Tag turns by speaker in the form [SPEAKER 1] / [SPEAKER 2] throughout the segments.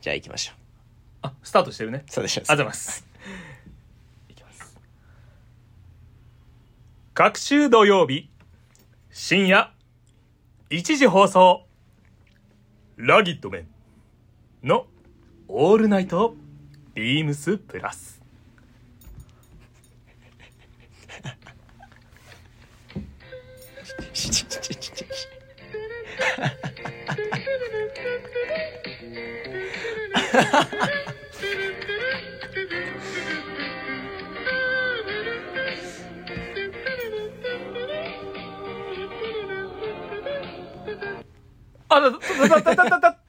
[SPEAKER 1] じゃあ行きましょう。
[SPEAKER 2] あ、スタートしてるね。
[SPEAKER 1] そうでしょう。
[SPEAKER 2] ありがとうございます。いきます。各週土曜日、深夜、1時放送、ラギットメンのオールナイトビームスプラス。
[SPEAKER 1] ちちちちちち
[SPEAKER 2] あ、だ、だ、だ、だ、だ、だ、だ、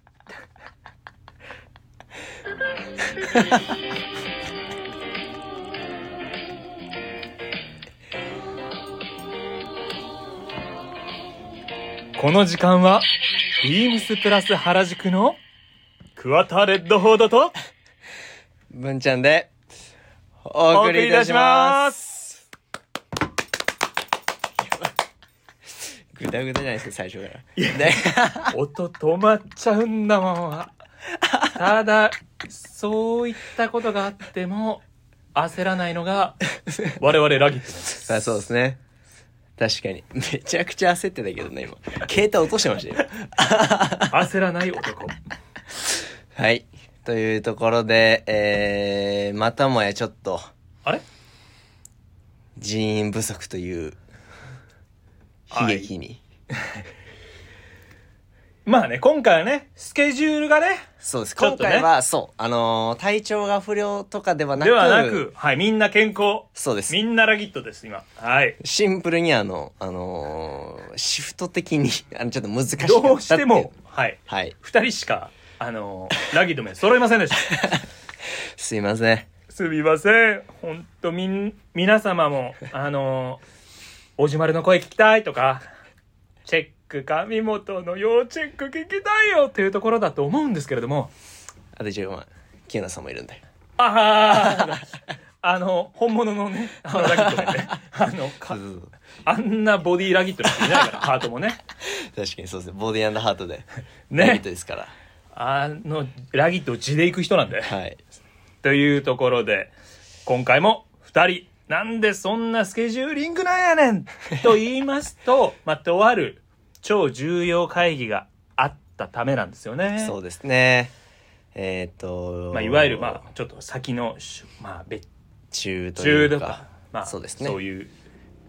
[SPEAKER 2] この時間は、ビームスプラス原宿の桑田レッドフォードと
[SPEAKER 1] 文ちゃんで、お
[SPEAKER 2] お
[SPEAKER 1] 送りいたします。ぐだぐだじゃないですか、最初から。ね
[SPEAKER 2] 音止まっちゃうんだもん。ただ、そういったことがあっても、焦らないのが、我々ラギです。
[SPEAKER 1] あそうですね。確かに。めちゃくちゃ焦ってたけどね、今。携帯落としてましたよ。
[SPEAKER 2] 焦らない男。
[SPEAKER 1] はい。というところで、えー、またもやちょっと、
[SPEAKER 2] あれ？
[SPEAKER 1] 人員不足という、悲劇に。
[SPEAKER 2] まあね、今回はね、スケジュールがね、
[SPEAKER 1] そうです。
[SPEAKER 2] ちょっとね
[SPEAKER 1] 今回は、そう、あのー体調が不良とかではなく、
[SPEAKER 2] ではなく、はい、みんな健康。
[SPEAKER 1] そうです。
[SPEAKER 2] みんなラギットです、今。はい。
[SPEAKER 1] シンプルにあの、あのーシフト的に、あの、ちょっと難しかったってい
[SPEAKER 2] どうしても、。はい。
[SPEAKER 1] はい。
[SPEAKER 2] 二人しか、あのーラギット名揃いませんでした。
[SPEAKER 1] すいません。
[SPEAKER 2] すみません。ほんと、みん、皆様も、あのー、おじまるの声聞きたいとか、チェック、上本の要チェック聞きたいよっていうところだと思うんですけれども、
[SPEAKER 1] あと一応、まあ、清野さんもいるんで。
[SPEAKER 2] ああ、あの、本物のね、あのラギットでね、あの、かあんなボディラギットの人いないから、ハートもね。
[SPEAKER 1] 確かにそうですね。ボディハートで。
[SPEAKER 2] ね
[SPEAKER 1] ラビットですから。
[SPEAKER 2] あの、ラギットを地で行く人なんで。
[SPEAKER 1] はい。
[SPEAKER 2] というところで、今回も二人、なんでそんなスケジューリングなんやねんと言いますと、まあ、とある超重要会議があったためなんですよね。
[SPEAKER 1] そうですね。えっ、と、
[SPEAKER 2] まあ、いわゆる、まあ、ちょっと先の、しまあ、別
[SPEAKER 1] 中とい
[SPEAKER 2] 中とか
[SPEAKER 1] うか、、
[SPEAKER 2] まあ、
[SPEAKER 1] そうですね
[SPEAKER 2] そういう、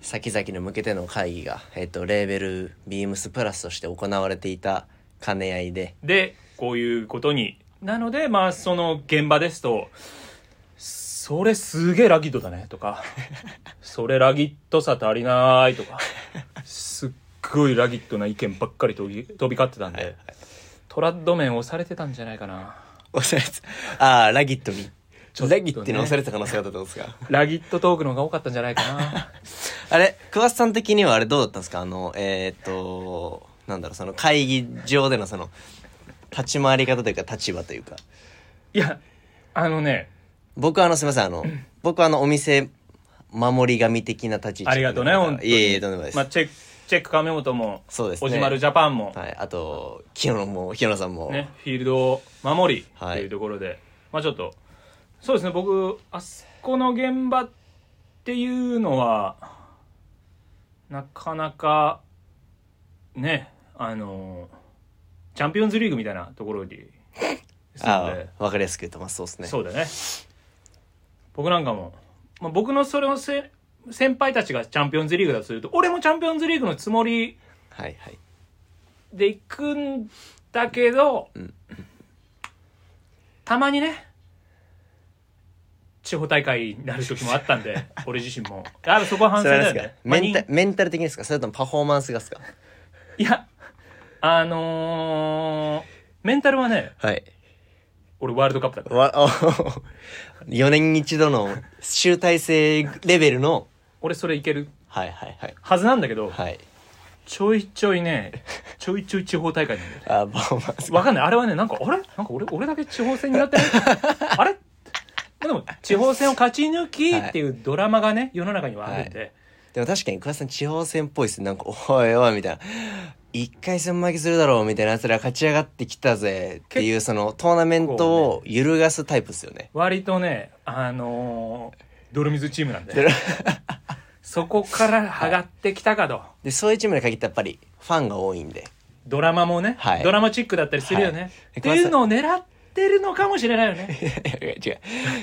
[SPEAKER 1] 先々に向けての会議が、えっ、と、レーベル、ビームスプラスとして行われていた兼ね合いで、
[SPEAKER 2] で、こういうことに。なので、まあ、その現場ですと、それすげえラギットだね、とか、それラギットさ足りない、とか、すっごいラギットな意見ばっかり飛び飛び交ってたんで、トラッド面押されてたんじゃないかな。
[SPEAKER 1] 押されてた、ああ、ラギットに。
[SPEAKER 2] ちょっとね
[SPEAKER 1] ラギットに押されてた可能性があったってことですか？
[SPEAKER 2] ラギットトークの方が多かったんじゃないかな。
[SPEAKER 1] あれ、桑田さん的にはあれどうだったんですか？あの、えっ、と、なんだろう、その会議場でのその、立ち回り方というか立場というか。
[SPEAKER 2] いや、あのね、
[SPEAKER 1] 僕はあの、すみません、あの、僕はあの、お店、守り神的な立ち位置。
[SPEAKER 2] ありがとうね、本当に。
[SPEAKER 1] いえいえ、とんでもないです。
[SPEAKER 2] まあ、チェック、チェック亀本も、
[SPEAKER 1] そうですね
[SPEAKER 2] おじまるジャパンも、
[SPEAKER 1] はい、あと、清野も、清野さんも。
[SPEAKER 2] ね、フィールドを守り
[SPEAKER 1] はい
[SPEAKER 2] うところで、まあちょっとそうですね僕あそこの現場っていうのはなかなかねあのチャンピオンズリーグみたいなところに
[SPEAKER 1] あ
[SPEAKER 2] で
[SPEAKER 1] あ、わかりやすく言うと、まあそうですね。
[SPEAKER 2] そうだね。僕なんかも、まあ、僕のそれをせ先輩たちがチャンピオンズリーグだとすると俺もチャンピオンズリーグのつもり
[SPEAKER 1] はいはい。
[SPEAKER 2] で行くんだけど、
[SPEAKER 1] ん。
[SPEAKER 2] たまにね地方大会になる時もあったんで 俺自身も。やっぱそこは反
[SPEAKER 1] そ
[SPEAKER 2] 省だよね、まあに
[SPEAKER 1] メンタメンタル的にですか？それともパフォーマンスがですか？
[SPEAKER 2] いやあのー、メンタルはね
[SPEAKER 1] はい。
[SPEAKER 2] 俺ワールドカップだから
[SPEAKER 1] わ、お4年に一度の集大成レベルの、
[SPEAKER 2] 俺それいける
[SPEAKER 1] はいはいはい。
[SPEAKER 2] はずなんだけど、
[SPEAKER 1] はい。
[SPEAKER 2] ちょいちょいねちょいちょい地方大会なんだよね
[SPEAKER 1] あ、パフォーマンス。
[SPEAKER 2] わかんないあれはねなんかあれ？なんか俺俺だけ地方戦苦手 あれまあでも地方戦を勝ち抜きっていうドラマがね世の中にはあるんで、
[SPEAKER 1] でも確かに桑田さん地方戦っぽいっすね。なんか、おいおいみたいな。一回戦負けするだろうみたいな奴ら勝ち上がってきたぜっていうそのトーナメントを揺るがすタイプですよね。
[SPEAKER 2] 割とねあのー泥水チームなんで。そこから上がってきたかと、
[SPEAKER 1] で、そういうチームに限ってやっぱりファンが多いんで。
[SPEAKER 2] ドラマもね、
[SPEAKER 1] はい。
[SPEAKER 2] ドラマチックだったりするよね、
[SPEAKER 1] はい。
[SPEAKER 2] っていうのを狙ってるのかもしれないよね。
[SPEAKER 1] い や違う。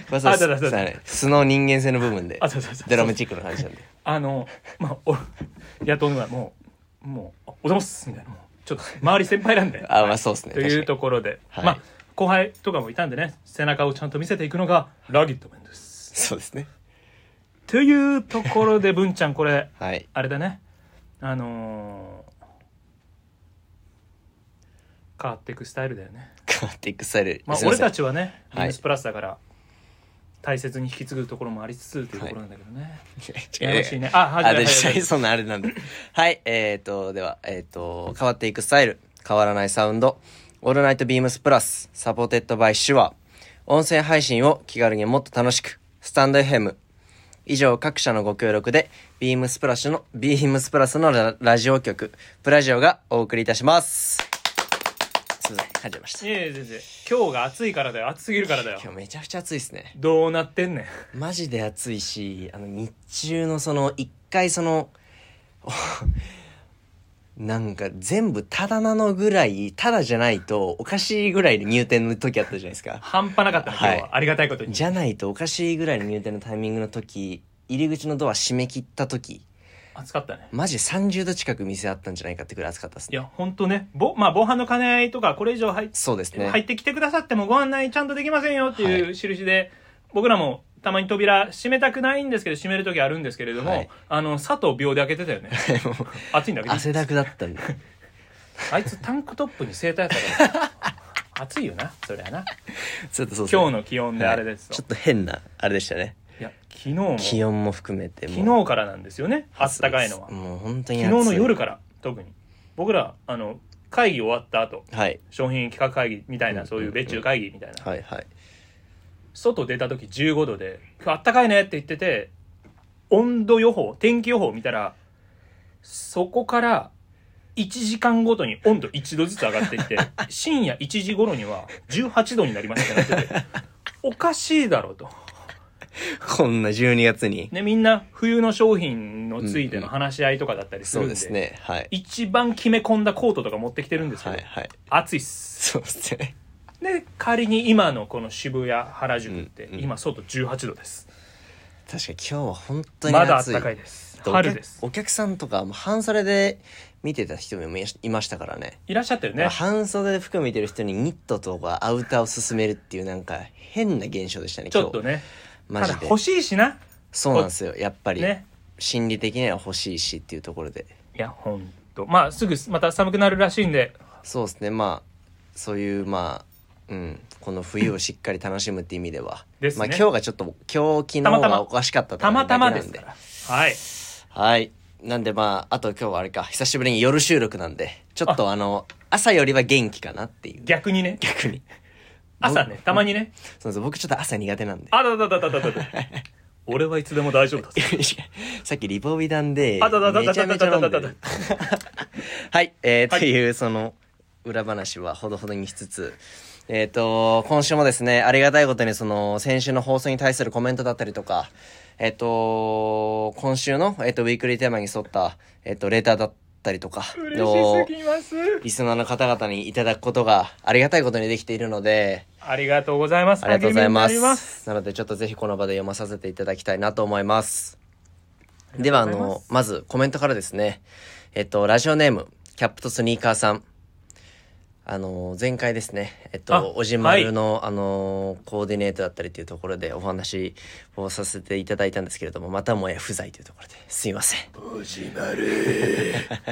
[SPEAKER 1] これそう
[SPEAKER 2] あそうだそうだ。
[SPEAKER 1] そうね素の人間性の部分で。
[SPEAKER 2] あそうそうそう
[SPEAKER 1] ドラマチックな話なんで。
[SPEAKER 2] あのまあお野党のはもうもう「おざます」みたいな。もうちょっと周り先輩なんで。
[SPEAKER 1] あ、まあそうですね。
[SPEAKER 2] というところで、
[SPEAKER 1] はい。
[SPEAKER 2] まあ後輩とかもいたんでね背中をちゃんと見せていくのがラギットメンです。
[SPEAKER 1] そうですね。
[SPEAKER 2] というところで文ちゃんこれ
[SPEAKER 1] はい。
[SPEAKER 2] あれだね。あのー変わっていくスタイルだよね。
[SPEAKER 1] 変わっていくスタイル。
[SPEAKER 2] まあ俺たちはね
[SPEAKER 1] はい。
[SPEAKER 2] ビームスプラスだから大切に引き継ぐところもありつつというところなんだけどね、
[SPEAKER 1] 違う。
[SPEAKER 2] ややこしいね。あはい
[SPEAKER 1] あ、
[SPEAKER 2] はい
[SPEAKER 1] で、
[SPEAKER 2] はい。
[SPEAKER 1] そんなあれなんで。はい、えっ、ー、と、では、えっ、と、変わっていくスタイル、変わらないサウンド、 All Night BEAMS PLUS、Supported by SHURE、音声配信を気軽にもっと楽しく、 stand.fm、以上各社のご協力で、 BEAMS PLUS の、 BEAMS PLUS のララジオ局、プラジオがお送りいたします。すい。ません、噛んじゃいました。
[SPEAKER 2] いやいや全然。今日が暑いからだよ。暑すぎるからだよ。
[SPEAKER 1] 今日めちゃくちゃ暑いですね。
[SPEAKER 2] どうなってんねん。
[SPEAKER 1] マジで暑いしあの日中のその一回その なんか全部ただなのぐらいただじゃないとおかしいぐらいの入店の時あったじゃないですか。
[SPEAKER 2] 半端なかったね今日は、
[SPEAKER 1] はい
[SPEAKER 2] ありがたいことに。
[SPEAKER 1] じゃないとおかしいぐらいの入店のタイミングの時入り口のドア閉め切った時
[SPEAKER 2] 暑かったね。
[SPEAKER 1] マジ30度近く店あったんじゃないかってぐらい暑かったですね。
[SPEAKER 2] いやほんとね。ぼまあ防犯の兼ね合いとかこれ以上入っ
[SPEAKER 1] そうですね。
[SPEAKER 2] 入ってきてくださってもご案内ちゃんとできませんよって
[SPEAKER 1] はい。
[SPEAKER 2] いう印で、僕らもたまに扉閉めたくないんですけど閉める時あるんですけれども、
[SPEAKER 1] はい。
[SPEAKER 2] あの佐藤秒で開けてたよね。暑いんだけど。
[SPEAKER 1] 汗だくだったんで。
[SPEAKER 2] あいつタンクトップにセーターやったから。暑いよなそりゃな。
[SPEAKER 1] ちょっとそうですね。
[SPEAKER 2] 今日の気温であれですと、
[SPEAKER 1] はい。ちょっと変なあれでしたね
[SPEAKER 2] 昨日も。
[SPEAKER 1] 気温も含めても。う
[SPEAKER 2] 昨日からなんですよね。あったかいのは。
[SPEAKER 1] もう本当に
[SPEAKER 2] 昨
[SPEAKER 1] 暑い。
[SPEAKER 2] 日の夜から特に。僕らあの会議終わった後。
[SPEAKER 1] はい。
[SPEAKER 2] 商品企画会議みたいな、
[SPEAKER 1] うん
[SPEAKER 2] そういう別注会議みたいな、
[SPEAKER 1] はいはい。
[SPEAKER 2] 外出た時15度で「あったかいね」って言ってて温度予報天気予報見たらそこから1時間ごとに温度1度ずつ上がっていって 深夜1時頃には18度になりましたってなってておかしいだろうと。
[SPEAKER 1] こんな12月に。
[SPEAKER 2] ね、みんな冬の商品のついての話し合いとかだったりするんで,、
[SPEAKER 1] そうですね。はい。
[SPEAKER 2] 一番決め込んだコートとか持ってきてるんですけど、
[SPEAKER 1] はいはい。
[SPEAKER 2] 暑いっす。
[SPEAKER 1] そうですね。
[SPEAKER 2] で仮に今のこの渋谷原宿って、
[SPEAKER 1] うんうん。
[SPEAKER 2] 今外18度です。
[SPEAKER 1] 確かに今日は本当に
[SPEAKER 2] まだ
[SPEAKER 1] 暑い。
[SPEAKER 2] 暖かいです。春です。
[SPEAKER 1] お客さんとかも半袖で見てた人もいいましたからね。
[SPEAKER 2] いらっしゃったよね。
[SPEAKER 1] 半袖で服見てる人にニットとかアウターを勧めるっていうなんか変な現象でしたね今
[SPEAKER 2] ちょっとね
[SPEAKER 1] 日マジで。
[SPEAKER 2] ただ欲しいしな。
[SPEAKER 1] そうなんですよ。やっぱり、
[SPEAKER 2] ね。
[SPEAKER 1] 心理的には欲しいしっていうところで。
[SPEAKER 2] いやほんと。まあすぐまた寒くなるらしいんで。
[SPEAKER 1] そうですね。まあそういうまあうん。この冬をしっかり楽しむって意味では。
[SPEAKER 2] ですね。
[SPEAKER 1] まあ今日がちょっと今日昨
[SPEAKER 2] またま。
[SPEAKER 1] がおかしかったと
[SPEAKER 2] たまたまですから。はい。
[SPEAKER 1] はい。なんでまあ、あと今日はあれか、久しぶりに夜収録なんで、ちょっとあの、朝よりは元気かなっていう。
[SPEAKER 2] 逆にね。
[SPEAKER 1] 逆に。
[SPEAKER 2] 朝ねたまにね。
[SPEAKER 1] そうです僕ちょっと朝苦手なんで。
[SPEAKER 2] あだだだだだだだ俺はいつでも大丈夫だぞ。
[SPEAKER 1] さっきリポビダンで、
[SPEAKER 2] あだだだだ
[SPEAKER 1] めちゃめちゃ飲んで
[SPEAKER 2] だだだ
[SPEAKER 1] る。はい、えー、
[SPEAKER 2] はい。
[SPEAKER 1] というその、裏話はほどほどにしつつ、えっ、と、今週もですね、ありがたいことにその、先週の放送に対するコメントだったりとか、えっ、と、今週の、えっ、と、ウィークリーテーマに沿った、えっ、と、レターだったりとか、
[SPEAKER 2] 嬉しすぎます
[SPEAKER 1] リスナーの方々にいただくことがありがたいことにできているので、
[SPEAKER 2] ありがとうございます
[SPEAKER 1] ありがとうございま
[SPEAKER 2] 励みになり
[SPEAKER 1] す。なので、ちょっとぜひこの場で読まさせていただきたいなと思います。では、あの、まずコメントからですね。えっと、ラジオネーム、キャップとスニーカーさん。あの、前回ですね、えっ
[SPEAKER 2] あ
[SPEAKER 1] と、おじまるの、あの、コーディネートだったりというところでお話をさせていただいたんですけれども、またもや不在というところで、すいません。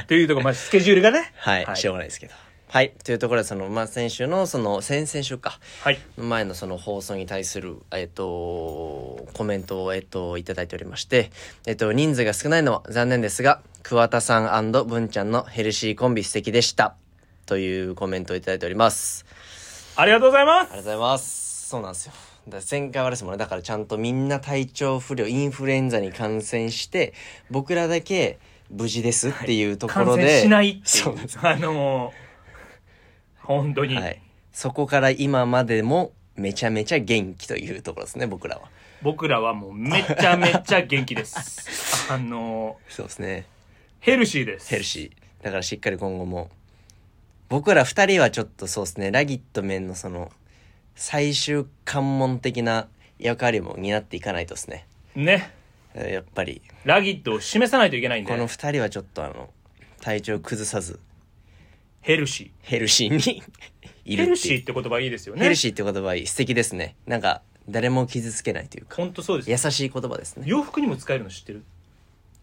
[SPEAKER 2] って いうところまあスケジュールがね
[SPEAKER 1] はい、
[SPEAKER 2] はい
[SPEAKER 1] しょうがないですけど。はい、というところで、その、まあ、先週の、その、先々週か。
[SPEAKER 2] はい
[SPEAKER 1] 前のその放送に対する、えっと、コメントを、えっと、いただいておりまして、えっと、人数が少ないのは残念ですが、桑田さん文ちゃんのヘルシーコンビ素敵でした。というコメントをいただいております。
[SPEAKER 2] ありがとうございます
[SPEAKER 1] ありがとうございます。そうなんですよ。だ前回はですもんね、だからちゃんとみんな体調不良、インフルエンザに感染して、僕らだけ、無事ですっていうとこ
[SPEAKER 2] 感
[SPEAKER 1] ろで、
[SPEAKER 2] 染しないってい
[SPEAKER 1] そうう
[SPEAKER 2] あの本当に、
[SPEAKER 1] はい。そこから今までもめちゃめちゃ元気というところですね、僕らは。
[SPEAKER 2] 僕らはもうめちゃめちゃ元気です あの
[SPEAKER 1] そうですね。
[SPEAKER 2] ヘルシーです
[SPEAKER 1] ヘルシー。だからしっかり今後も。僕ら二人はちょっとそうですね、ラギットメンのその、最終関門的な役割も担っていかないとですね。
[SPEAKER 2] ね
[SPEAKER 1] えーやっぱり、
[SPEAKER 2] ラギットを示さないといけないんで
[SPEAKER 1] この二人はちょっとあの、体調崩さず、
[SPEAKER 2] ヘルシ
[SPEAKER 1] ヘルシーに いる。
[SPEAKER 2] ヘルシーって言葉いいですよね
[SPEAKER 1] ヘルシーって言葉はいい素敵ですね。なんか、誰も傷つけないというか、
[SPEAKER 2] 本当そうです
[SPEAKER 1] 優しい言葉ですね。
[SPEAKER 2] 洋服にも使えるの知ってる？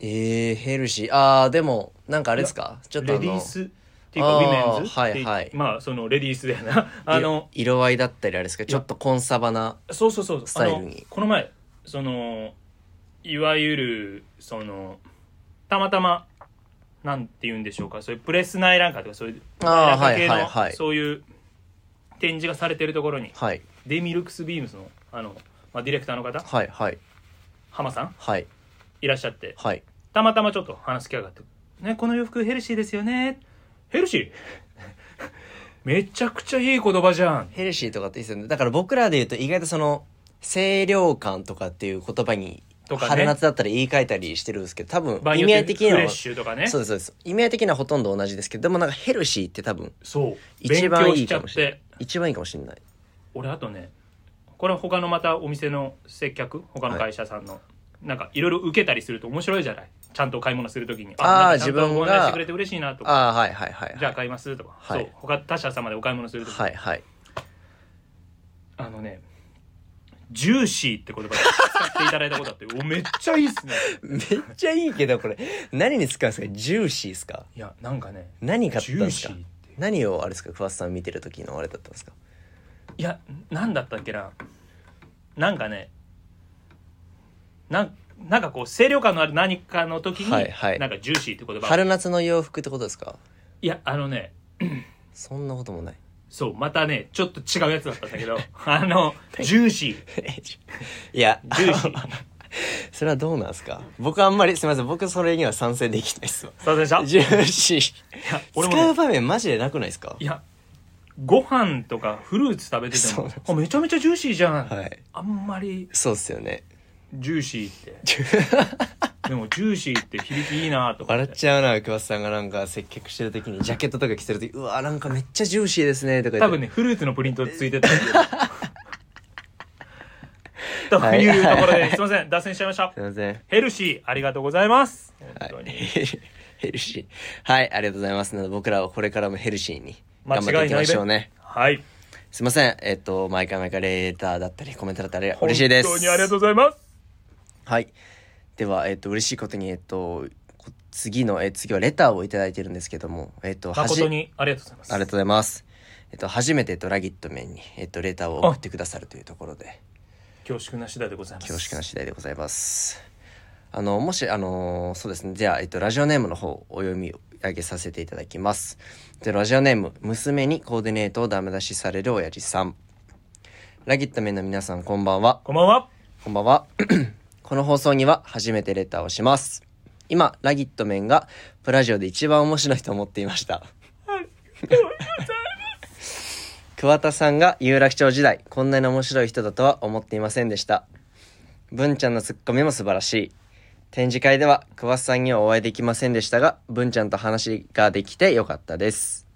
[SPEAKER 1] えー、ヘルシー。あー、でも、なんかあれですか？ちょっと
[SPEAKER 2] レディースっていうかウィメンズ
[SPEAKER 1] はいはい
[SPEAKER 2] まあそのレディースだよなあの
[SPEAKER 1] 色色合いだったりあれですか？ちょっとコンサバな。
[SPEAKER 2] そうそうそう
[SPEAKER 1] スタイルに
[SPEAKER 2] あのこの前そのいわゆるそのたまたまなんて言うんでしょうかそういうプレス内覧会とかそういう内覧会系の、
[SPEAKER 1] はいはいはい
[SPEAKER 2] そういう展示がされてるところに
[SPEAKER 1] はい。
[SPEAKER 2] デミルクスビームスのあの、まあ、ディレクターの方
[SPEAKER 1] はい、はい、
[SPEAKER 2] 浜さん
[SPEAKER 1] はい、
[SPEAKER 2] いらっしゃって
[SPEAKER 1] はい。
[SPEAKER 2] たまたまちょっと話す機会があって「ねこの洋服ヘルシーですよね」ヘルシーめちゃくちゃいい言葉じゃん
[SPEAKER 1] ヘルシーとかっていいですよね。だから僕らで言うと意外とその、清涼感とかっていう言葉に、
[SPEAKER 2] とかね
[SPEAKER 1] 春夏だったら言い換えたりしてるんですけど、多分
[SPEAKER 2] 場合に
[SPEAKER 1] 意味合い的には、
[SPEAKER 2] シュとかね
[SPEAKER 1] そうです、そうです。意味合い的にはほとんど同じですけど、でもなんかヘルシーって多分、
[SPEAKER 2] そう
[SPEAKER 1] 一番いいかもしれない
[SPEAKER 2] て。
[SPEAKER 1] 一番いいかもしれない。
[SPEAKER 2] 俺あとねこれは他のまたお店の接客他の会社さんの、なんかいろいろ受けたりすると面白いじゃないちゃんと買い物するときに
[SPEAKER 1] あー
[SPEAKER 2] なんかちゃんと
[SPEAKER 1] 自分が
[SPEAKER 2] ご案内してくれて嬉しいなとか。
[SPEAKER 1] ああ、はい、はい、はい。
[SPEAKER 2] じゃあ買いますとか、
[SPEAKER 1] はい。
[SPEAKER 2] そう他他社様でお買い物するとき、
[SPEAKER 1] はい、はい。
[SPEAKER 2] あのねジューシーって言葉 使っていただいたことあっておめっちゃいいっすね。
[SPEAKER 1] めっちゃいいけど、これ、何に使うんですか？ジューシーですか？
[SPEAKER 2] いやなんかね
[SPEAKER 1] 何買ったんですか？
[SPEAKER 2] ジューシーって。
[SPEAKER 1] 何をあれですか？桑田さん見てる時のあれだったんですか？
[SPEAKER 2] いやなんだったっけな。なんかねなんなんかこう清涼感のある何かの時に、
[SPEAKER 1] はいはい。
[SPEAKER 2] なんかジューシーって言葉。
[SPEAKER 1] 春夏の洋服ってことですか？
[SPEAKER 2] いやあのね
[SPEAKER 1] そんなこともない。
[SPEAKER 2] そうまたねちょっと違うやつだったんだけど あのジューシー。
[SPEAKER 1] いや、
[SPEAKER 2] ジューシー。
[SPEAKER 1] それはどうなんですか？僕あんまり、すみません、僕それには賛成できないっすわ。
[SPEAKER 2] すいませんでしたい
[SPEAKER 1] ジューシー。
[SPEAKER 2] や俺もね
[SPEAKER 1] 使う場面マジでなくないですか？
[SPEAKER 2] いやご飯とかフルーツ食べてても
[SPEAKER 1] そうなんです
[SPEAKER 2] あめちゃめちゃジューシーじゃん、
[SPEAKER 1] はい。
[SPEAKER 2] あんまり。
[SPEAKER 1] そうっすよね。
[SPEAKER 2] ジューシーって でもジューシーって響きいいなとか
[SPEAKER 1] 笑っちゃうな、桑田さんがなんか接客してる時に、ジャケットとか着てる時、うわ、なんかめっちゃジューシーですね、とか。
[SPEAKER 2] 多分ねフルーツのプリントついてたんでというところですいません脱線しちゃいました
[SPEAKER 1] すいません。
[SPEAKER 2] ヘルシーありがとうございます
[SPEAKER 1] はい。
[SPEAKER 2] 本当に、
[SPEAKER 1] ヘルシー。はい、ありがとうございます。なので僕らはこれからもヘルシーに
[SPEAKER 2] 間
[SPEAKER 1] 頑張っていきましょうね。
[SPEAKER 2] はい
[SPEAKER 1] すいません。えっと、毎回毎回レーターだったりコメントだったり嬉しいです。
[SPEAKER 2] 本当にありがとうございます
[SPEAKER 1] はい。では、えっと、嬉しいことに、えっと、こ次の、え次はレターをいただいてるんですけども、えっと、
[SPEAKER 2] 誠にありがとうございます
[SPEAKER 1] ありがとうございます。えっと、初めて、えっと、ラギットメンに、えっと、レターを送ってくださるというところで、
[SPEAKER 2] 恐縮な次第でございます
[SPEAKER 1] 恐縮な次第でございます。あの、もし、あのそうですね、じゃあ、えっと、ラジオネームの方、お読み上げさせていただきます。で、ラジオネーム、娘にコーディネートをダメ出しされる親父さん。ラギットメンの皆さん、こんばんは。
[SPEAKER 2] こんばんは
[SPEAKER 1] こんばんは。この放送には初めてレターをします。今、ラギットメンがプラジオで一番面白いと思っていました。桑田さんが有楽町時代、こんなに面白い人だとは思っていませんでした。文ちゃんのツッコミも素晴らしい。展示会では桑田さんにはお会いできませんでしたが、文ちゃんと話ができてよかったです。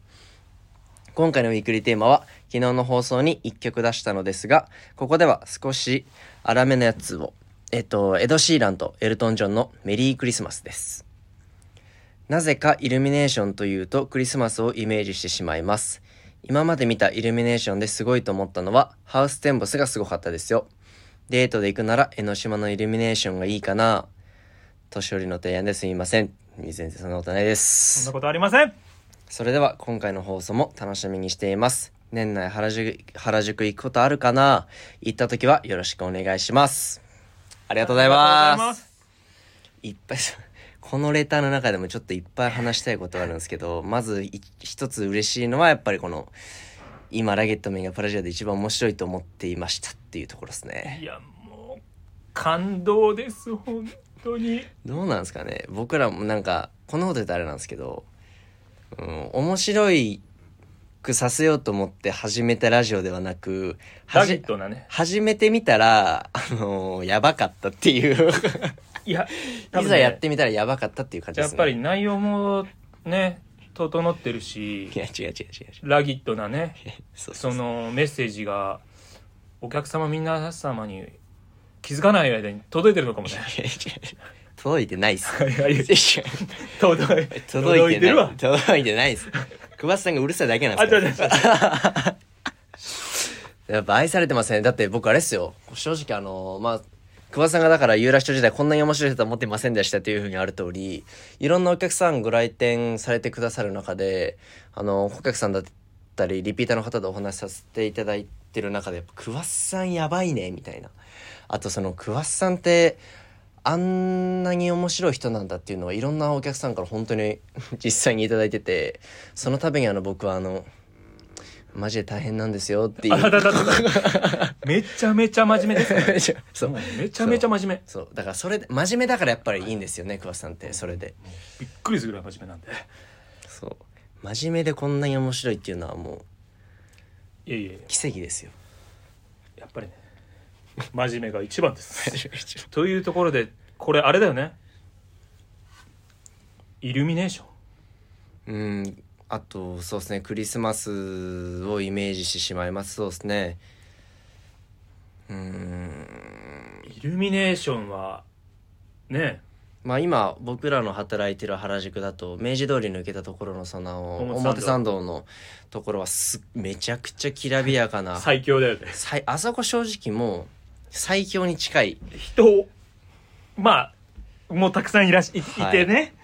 [SPEAKER 1] 今回のウィークリーテーマは昨日の放送に1曲出したのですがここでは少し粗めのやつをえっとエド・シーランとエルトン・ジョンのメリークリスマスです。なぜかイルミネーションというとクリスマスをイメージしてしまいます。今まで見たイルミネーションですごいと思ったのはハウステンボスがすごかったですよ。デートで行くなら江ノ島のイルミネーションがいいかな。年寄りの提案です。みません。全然そんなことないです。
[SPEAKER 2] そんなことありません。
[SPEAKER 1] それでは今回の放送も楽しみにしています。年内原宿原宿行くことあるかな？行った時はよろしくお願いします。ありがとうございま。
[SPEAKER 2] ますす
[SPEAKER 1] いっぱい、このレターの中でもちょっといっぱい話したいことがあるんですけど、まずい一つ嬉しいのはやっぱりこの、今ラゲットメンがプラジオで一番面白いと思っていましたっていうところですね。
[SPEAKER 2] いやもう感動です本当に
[SPEAKER 1] どうなんですかね僕らもなんかこんなこと言ったらあれなんですけど、うん、面白いくさせようと思って始めたラジオではなくは
[SPEAKER 2] ラットなね。
[SPEAKER 1] 始めてみたらあのやばかったっていう。
[SPEAKER 2] いや多
[SPEAKER 1] い
[SPEAKER 2] 分ね。
[SPEAKER 1] ざやってみたらやばかったっていう感じですね。
[SPEAKER 2] やっぱり内容もね整ってるし
[SPEAKER 1] いや違う違う違う違う。
[SPEAKER 2] ラギットなね
[SPEAKER 1] そう
[SPEAKER 2] そのメッセージがお客様皆様に気づかない間に届いてるのかもね。
[SPEAKER 1] いや違う。届いてないっす。
[SPEAKER 2] いやいや
[SPEAKER 1] 届
[SPEAKER 2] 届い
[SPEAKER 1] 届いてない。届いてないっす久保さんがうるさいだけなん
[SPEAKER 2] あ
[SPEAKER 1] です
[SPEAKER 2] 違う
[SPEAKER 1] か
[SPEAKER 2] 違う違う。
[SPEAKER 1] やっぱ愛されてますねだって僕あれっすよ。正直あのまあ久保さんがだから有楽町時代こんなに面白い人とは思ってませんでしたというふうにある通りいろんなお客さんご来店されてくださる中であの顧客さんだったりリピーターの方とお話しさせていただいてる中で桑田さんやばいねみたいな。あとその桑田さんってあんなに面白い人なんだっていうのはいろんなお客さんから本当に 実際にいただいててその度にあの僕はあのマジで大変なんですよっていう。
[SPEAKER 2] あだだだだ。めちゃめちゃ真面目ですね。
[SPEAKER 1] そう。
[SPEAKER 2] めちゃめちゃ真面目。
[SPEAKER 1] そう。だからそれで真面目だからやっぱりいいんですよね桑田さんってそれで。
[SPEAKER 2] びっくりするぐらい真面目なんで。
[SPEAKER 1] そう。真面目でこんなに面白いっていうのはもう
[SPEAKER 2] いやいや。
[SPEAKER 1] 奇跡ですよ
[SPEAKER 2] 真面目が一番です。というところでこれあれだよね。イルミネーション。
[SPEAKER 1] うん。あとそうですね。クリスマスをイメージしてしまいます。そうですね。うん。
[SPEAKER 2] イルミネーションはね。
[SPEAKER 1] まあ今僕らの働いてる原宿だと明治通り抜けたところのその
[SPEAKER 2] 表参道。
[SPEAKER 1] のところはすめちゃくちゃきらびやかな。
[SPEAKER 2] 最強だよね。
[SPEAKER 1] あそこ正直もう最強に近い。
[SPEAKER 2] 人まあもうたくさんいらしい,、
[SPEAKER 1] はい。
[SPEAKER 2] いてね。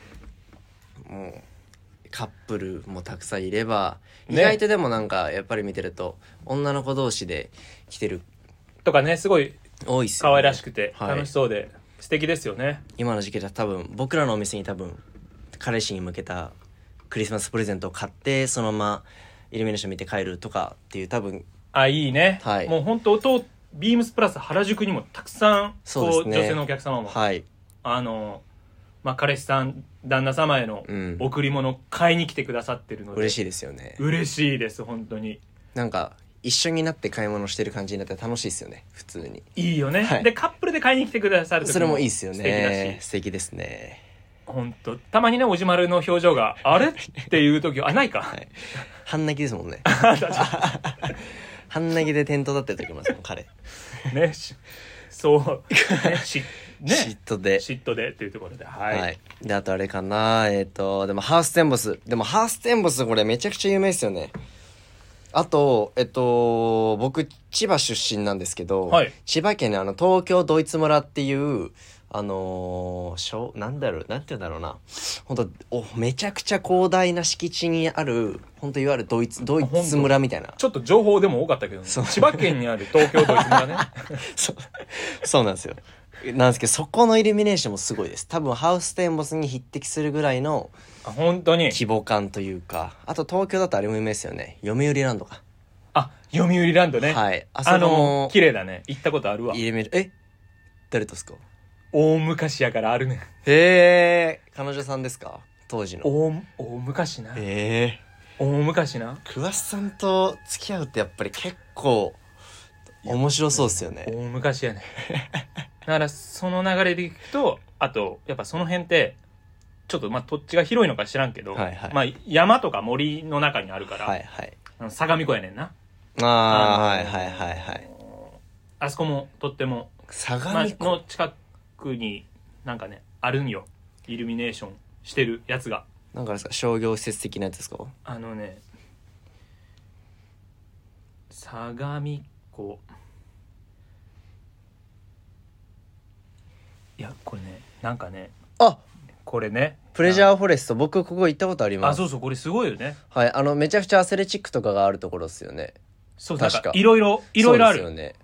[SPEAKER 1] もうカップルもたくさんいれば、
[SPEAKER 2] ね。
[SPEAKER 1] 意外とでもなんかやっぱり見てると女の子同士で来てる。
[SPEAKER 2] とかねすごい
[SPEAKER 1] 多いっす
[SPEAKER 2] 可愛らしくて
[SPEAKER 1] はい。
[SPEAKER 2] 楽しそうで、素敵ですよね。
[SPEAKER 1] 今の時期だと多分僕らのお店に多分彼氏に向けたクリスマスプレゼントを買ってそのままイルミネーション見て帰るとかっていう多分
[SPEAKER 2] あいいね、
[SPEAKER 1] はい。
[SPEAKER 2] もう本当とビームスプラス原宿にもたくさん
[SPEAKER 1] そうね。
[SPEAKER 2] こう女性のお客様も、
[SPEAKER 1] はい。
[SPEAKER 2] あのまあ彼氏さん旦那様への
[SPEAKER 1] うん。
[SPEAKER 2] 贈り物買いに来てくださってるので、
[SPEAKER 1] 嬉しいですよね。
[SPEAKER 2] 嬉しいです本当に。
[SPEAKER 1] なんか一緒になって買い物してる感じになって楽しいですよね普通に。
[SPEAKER 2] いいよね、
[SPEAKER 1] はい。
[SPEAKER 2] でカップルで買いに来てくださる時
[SPEAKER 1] それもいいですよ
[SPEAKER 2] 素敵だし。
[SPEAKER 1] ね素敵ですね。
[SPEAKER 2] 本当。たまにねおじまるの表情があれ？っていう時はあないか、
[SPEAKER 1] はい。半泣きですもんね 半泣きで店頭だってる時もありますもん彼。
[SPEAKER 2] ねしそう。ねしね。
[SPEAKER 1] 嫉妬で。
[SPEAKER 2] 嫉妬でっていうところで。はい、
[SPEAKER 1] はい。で、あとあれかな。えっ、と、でもハーステンボス。でもハーステンボスこれめちゃくちゃ有名ですよね。あと、えっと、僕、千葉出身なんですけど、
[SPEAKER 2] はい。
[SPEAKER 1] 千葉県のあの、東京ドイツ村っていう、あのー、しょなんだろう、なんて言うんだろうな。本当お、めちゃくちゃ広大な敷地にある、本当いわゆるドイツ、ドイツ村みたいな。
[SPEAKER 2] ちょっと情報でも多かったけど、
[SPEAKER 1] そう。
[SPEAKER 2] 千葉県にある東京ドイツ村ね。
[SPEAKER 1] そう、そうなんですよ。なんですけど、そこのイルミネーションもすごいです。多分、ハウステンボスに匹敵するぐらいの、
[SPEAKER 2] あ本当に。
[SPEAKER 1] 規模感というか。あと東京だとあれも有名ですよね。読売ランドか。
[SPEAKER 2] あ読売ランドね。
[SPEAKER 1] はい。あ
[SPEAKER 2] あ
[SPEAKER 1] そこも
[SPEAKER 2] の綺麗だね。行ったことあるわ。
[SPEAKER 1] イルミえ？誰とですか？
[SPEAKER 2] 大昔やからあるね
[SPEAKER 1] へえ彼女さんですか？当時の。
[SPEAKER 2] 大大昔な。
[SPEAKER 1] へえ。
[SPEAKER 2] 大昔な。
[SPEAKER 1] 桑田さんと付き合うってやっぱり結構面白そうですよね。
[SPEAKER 2] 大昔やね だからその流れでいくとあとやっぱその辺ってちょっとまあ土地が広いのか知らんけど、
[SPEAKER 1] はいはい。
[SPEAKER 2] まあ山とか森の中にあるから、
[SPEAKER 1] はいはい。
[SPEAKER 2] あの相模湖やねんな。
[SPEAKER 1] ああ、
[SPEAKER 2] あのー
[SPEAKER 1] はいはいはいはい。
[SPEAKER 2] あそこもとっても、
[SPEAKER 1] 相
[SPEAKER 2] まあ
[SPEAKER 1] 模湖
[SPEAKER 2] の近くになんかねあるんよ。イルミネーションしてるやつが。
[SPEAKER 1] なんかあれですか商業施設的なやつですか？
[SPEAKER 2] あのね相模湖。いやこれねなんかね
[SPEAKER 1] あ！
[SPEAKER 2] これね
[SPEAKER 1] プレジャーフォレスト僕ここ行ったことあります。
[SPEAKER 2] あそうそうこれすごいよね。
[SPEAKER 1] はいあのめちゃくちゃアスレチックとかがあるところですよね。
[SPEAKER 2] そう
[SPEAKER 1] 確か
[SPEAKER 2] か。いろいろいろいろある。
[SPEAKER 1] よね。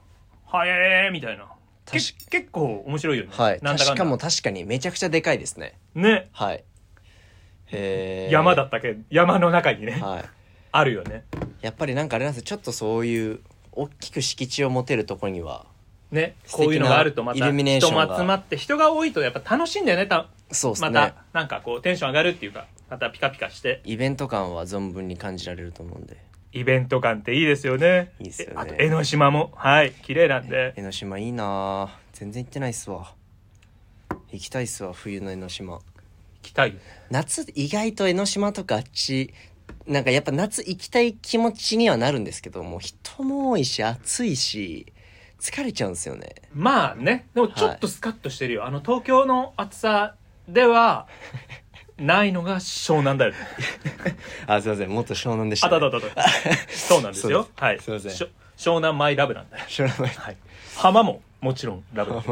[SPEAKER 2] はえーみたいな結構面白いよね。
[SPEAKER 1] はい。
[SPEAKER 2] なんだかんだ。
[SPEAKER 1] しかも確かにめちゃくちゃでかいですね。
[SPEAKER 2] ね。
[SPEAKER 1] はい。へえ
[SPEAKER 2] 山だったけ山の中にね。
[SPEAKER 1] はい。
[SPEAKER 2] あるよね。
[SPEAKER 1] やっぱりなんかあれなんですよ。ちょっとそういう大きく敷地を持てるところには
[SPEAKER 2] ね、こういうのがあるとまた
[SPEAKER 1] イルミネーションが
[SPEAKER 2] 人も集まって人が多いとやっぱ楽しいんだよね。た
[SPEAKER 1] そうですね。
[SPEAKER 2] またなんかこうテンション上がるっていうかまたピカピカして。
[SPEAKER 1] イベント感は存分に感じられると思うんで。
[SPEAKER 2] イベント感っていいですよね。
[SPEAKER 1] いいですよね。
[SPEAKER 2] えあと江ノ島も。はい。綺麗なんで。
[SPEAKER 1] 江ノ島いいな。ぁ全然行ってないっすわ。行きたいっすわ、冬の江ノ島。
[SPEAKER 2] 行きたいよ。ね
[SPEAKER 1] 夏、意外と江ノ島とかあっち、なんかやっぱ夏行きたい気持ちにはなるんですけど、もう人も多いし、暑いし、疲れちゃうんですよね。
[SPEAKER 2] まあね。でもちょっとスカッとしてるよ、あの東京の暑さでは ないのが湘南だよ。ね
[SPEAKER 1] あ、すいません。元湘南でした、
[SPEAKER 2] あだだだだそうなんですよ。はい。
[SPEAKER 1] すいません。
[SPEAKER 2] しょ湘南マイラブなんだよ。
[SPEAKER 1] 湘南
[SPEAKER 2] はい。浜ももちろんラブだ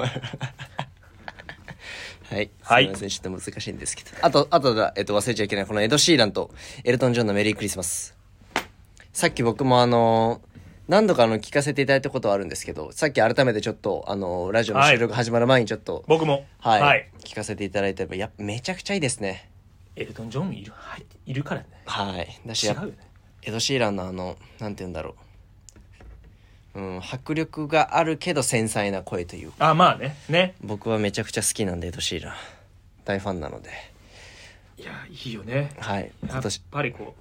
[SPEAKER 1] はい。
[SPEAKER 2] はい。
[SPEAKER 1] すみません。ちょっと難しいんですけど。あと、あとだ、えっと、忘れちゃいけない。このエド・シーランとエルトン・ジョンのメリークリスマス。さっき僕もあの何度かあの聞かせていただいたことはあるんですけど、さっき改めてちょっとあのラジオの収録始まる前にちょっと、
[SPEAKER 2] 僕も。
[SPEAKER 1] はい、
[SPEAKER 2] はい、
[SPEAKER 1] 聞かせていただいて、やっぱめちゃくちゃいいですね。
[SPEAKER 2] エルトン・ジョンいるいるからね。
[SPEAKER 1] はい。だし
[SPEAKER 2] 違うよね。
[SPEAKER 1] エド・シーランのあの、なんて言うんだろう。うん、迫力があるけど繊細な声という。か
[SPEAKER 2] あまあね。ね。
[SPEAKER 1] 僕はめちゃくちゃ好きなんでエド・シーラン。大ファンなので。
[SPEAKER 2] いやいいよね。
[SPEAKER 1] はい。
[SPEAKER 2] やっ
[SPEAKER 1] 今年
[SPEAKER 2] ぱりこ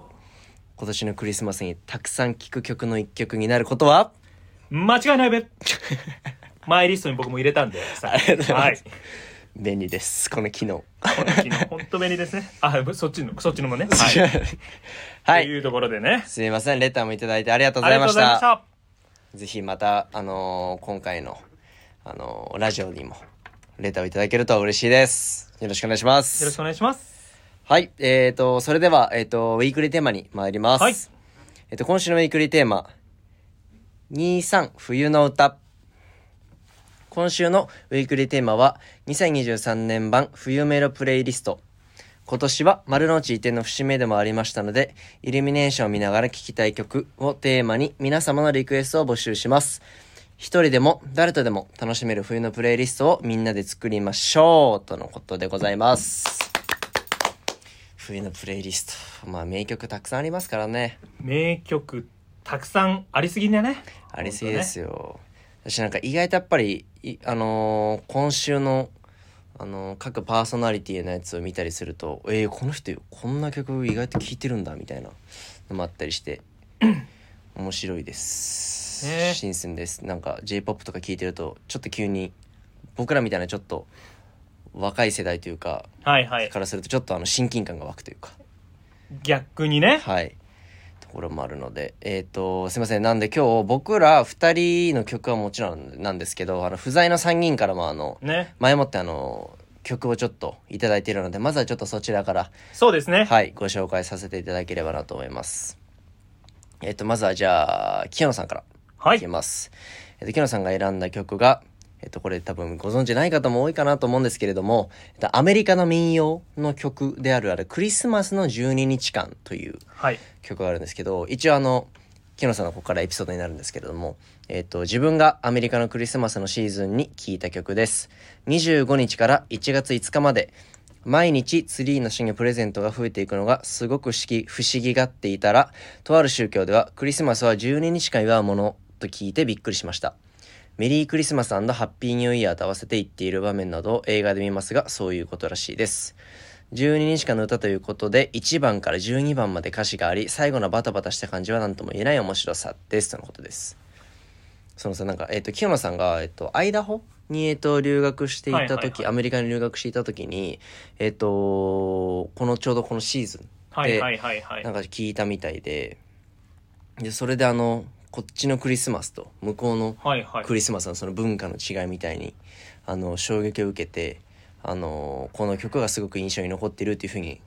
[SPEAKER 1] 今年のクリスマスにたくさん聴く曲の一曲になることは？
[SPEAKER 2] う間違いないべ。マイリストに僕も入れたんでさ
[SPEAKER 1] ありがとうございます。
[SPEAKER 2] はい
[SPEAKER 1] 便利です。この機能。
[SPEAKER 2] この昨日本当便利ですね。あそっちのそっちのもね。はい、
[SPEAKER 1] は
[SPEAKER 2] はい。い、いうところでね。
[SPEAKER 1] すいません。レターもいただいてありがとうご
[SPEAKER 2] ありが
[SPEAKER 1] ざいました。
[SPEAKER 2] とうございました。
[SPEAKER 1] ぜひまたあのー今回のあのーラジオにもレターをいただけると嬉しいです。よろしくお願いします。
[SPEAKER 2] よろしくお願いします。
[SPEAKER 1] はい。えーと、それでは、えーと、ウィークリーテーマに参ります。
[SPEAKER 2] はい。
[SPEAKER 1] えっ、と、今週のウィークリーテーマ、23冬の歌。今週のウィークリーテーマは、2023年版冬メロプレイリスト。今年は丸の内移転の節目でもありましたので、イルミネーションを見ながら聴きたい曲をテーマに皆様のリクエストを募集します。一人でも誰とでも楽しめる冬のプレイリストをみんなで作りましょうとのことでございます。冬のプレイリスト。まあ名曲たくさんありますからね。
[SPEAKER 2] 名曲たくさんありすぎだね？
[SPEAKER 1] ありすぎですよ。私なんか意外とやっぱり、いあのー今週の、あのー各パーソナリティのやつを見たりすると、えー、この人こんな曲意外と聴いてるんだみたいなのもあったりして、面白いです。
[SPEAKER 2] ね
[SPEAKER 1] 新鮮です。なんか J-POP とか聴いてると、ちょっと急に、僕らみたいなちょっと若い世代というか、
[SPEAKER 2] はいはい
[SPEAKER 1] からするとちょっとあの親近感が湧くというか、
[SPEAKER 2] 逆にね
[SPEAKER 1] はい。ところもあるので、えっ、と、すいません。なんで今日僕ら二人の曲はもちろんなんですけど、あの、不在の三人からもあの、
[SPEAKER 2] ね
[SPEAKER 1] 前もってあの、曲をちょっといただいているので、まずはちょっとそちらから、
[SPEAKER 2] そうですね
[SPEAKER 1] はい、ご紹介させていただければなと思います。えっ、と、まずはじゃあ、清野さんから。
[SPEAKER 2] はい
[SPEAKER 1] いきます。えっと、木野さんが選んだ曲が、えっと、これ多分ご存知ない方も多いかなと思うんですけれども、えっと、アメリカの民謡の曲であるある、クリスマスの12日間という
[SPEAKER 2] はい
[SPEAKER 1] 曲があるんですけど、一応あの、木野さんのここからエピソードになるんですけれども、えっと、自分がアメリカのクリスマスのシーズンに聴いた曲です。25日から1月5日まで、毎日ツリーの下にプレゼントが増えていくのがすごく不思議不思議がっていたら、とある宗教ではクリスマスは12日間祝うものと聞いてびっくりしました。メリークリスマスハッピーニューイヤーと合わせて言っている場面などを映画で見ますが、そういうことらしいです。12日間の歌ということで、1番から12番まで歌詞があり、最後のバタバタした感じは何とも言えない面白さです。とのことです。そのさ、なんか、えっ、と、清野さんが、えっ、と、アイダホに、えっ、と、留学していた時、
[SPEAKER 2] はいはいはい
[SPEAKER 1] アメリカに留学していた時に、えっ、と、このちょうどこのシーズンで、
[SPEAKER 2] はいはいはいはい
[SPEAKER 1] なんか聞いたみたいで、で、それであの、こっちのクリスマスと向こうのクリスマスのその文化の違いみたいに、あの、衝撃を受けて、あの、この曲がすごく印象に残ってるっていうふうに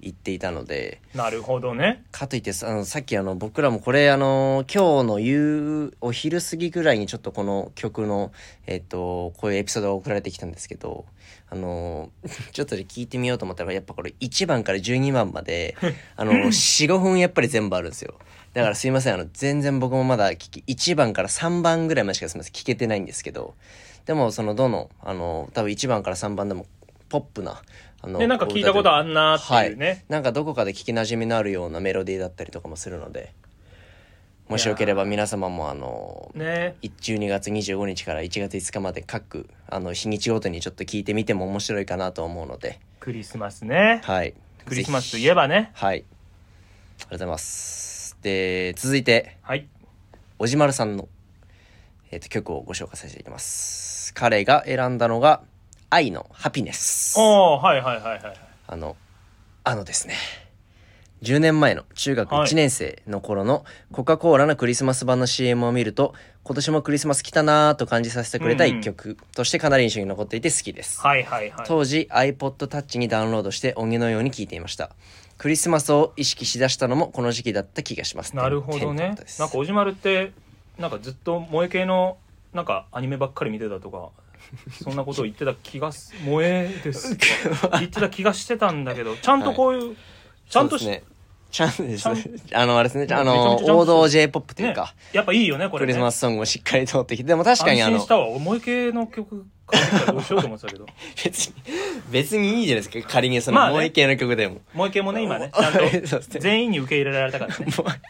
[SPEAKER 1] 言っていたので、
[SPEAKER 2] なるほどね。
[SPEAKER 1] かといってさあのさっきあの僕らもこれあの今日の夕お昼過ぎぐらいにちょっとこの曲のえっ、とこういうエピソードが送られてきたんですけどあの ちょっとで聞いてみようと思ったらやっぱこれ1番から12番まで あの45分やっぱり全部あるんですよだからすいません。あの全然僕もまだ聞き1番から3番ぐらいまでしかすみません。聞けてないんですけど。でもそのどのあの多分1番から3番でもポップなあの
[SPEAKER 2] ねなんか聞いたことあんなっていうね、
[SPEAKER 1] なんかどこかで聞きなじみのあるようなメロディーだったりとかもするので。もしよければ皆様もあの
[SPEAKER 2] ね。
[SPEAKER 1] 12月25日から1月5日まで各あの日にちごとにちょっと聞いてみても面白いかなと思うので。
[SPEAKER 2] クリスマスね。
[SPEAKER 1] はい。
[SPEAKER 2] クリスマスといえばね。
[SPEAKER 1] はい。ありがとうございますで続いて
[SPEAKER 2] はい。
[SPEAKER 1] おじまるさんの、えー、と曲をご紹介させていきます。彼が選んだのが「愛のハピネス」
[SPEAKER 2] おおはいはいはいはい
[SPEAKER 1] あのあのですね。10年前の中学
[SPEAKER 2] はい。
[SPEAKER 1] 1年生の頃のコカ・コーラのクリスマス版の CM を見ると今年もクリスマス来たなぁと感じさせてくれた一曲としてかなり印象に残っていて好きです、
[SPEAKER 2] はいはいはい。
[SPEAKER 1] 当時 iPod Touch にダウンロードして鬼のように聴いていましたクリスマスを意識しだしたのもこの時期だった気がします。
[SPEAKER 2] なるほどね。なんかおじまるってなんかずっと萌え系のなんかアニメばっかり見てたとかそんなことを言ってた気がす萌えです 言ってた気がしてたんだけどちゃんとこういう、ちゃんとし
[SPEAKER 1] ねちゃんとです。あのあれですね。あの王道 J-POP っていう
[SPEAKER 2] ね。
[SPEAKER 1] か、
[SPEAKER 2] やっぱいいよねこれね。
[SPEAKER 1] クリスマスソングをしっかり通ってきて。でも確かにあの
[SPEAKER 2] 安心したわ。萌え系の曲どうしようと思ってたけど。
[SPEAKER 1] 別に別にいいじゃないですか。仮にその
[SPEAKER 2] まあね。
[SPEAKER 1] 萌え系の曲でも。
[SPEAKER 2] 萌え系もね今ね。ちゃんと
[SPEAKER 1] ね
[SPEAKER 2] 全員に受け入れられたからね。
[SPEAKER 1] 萌え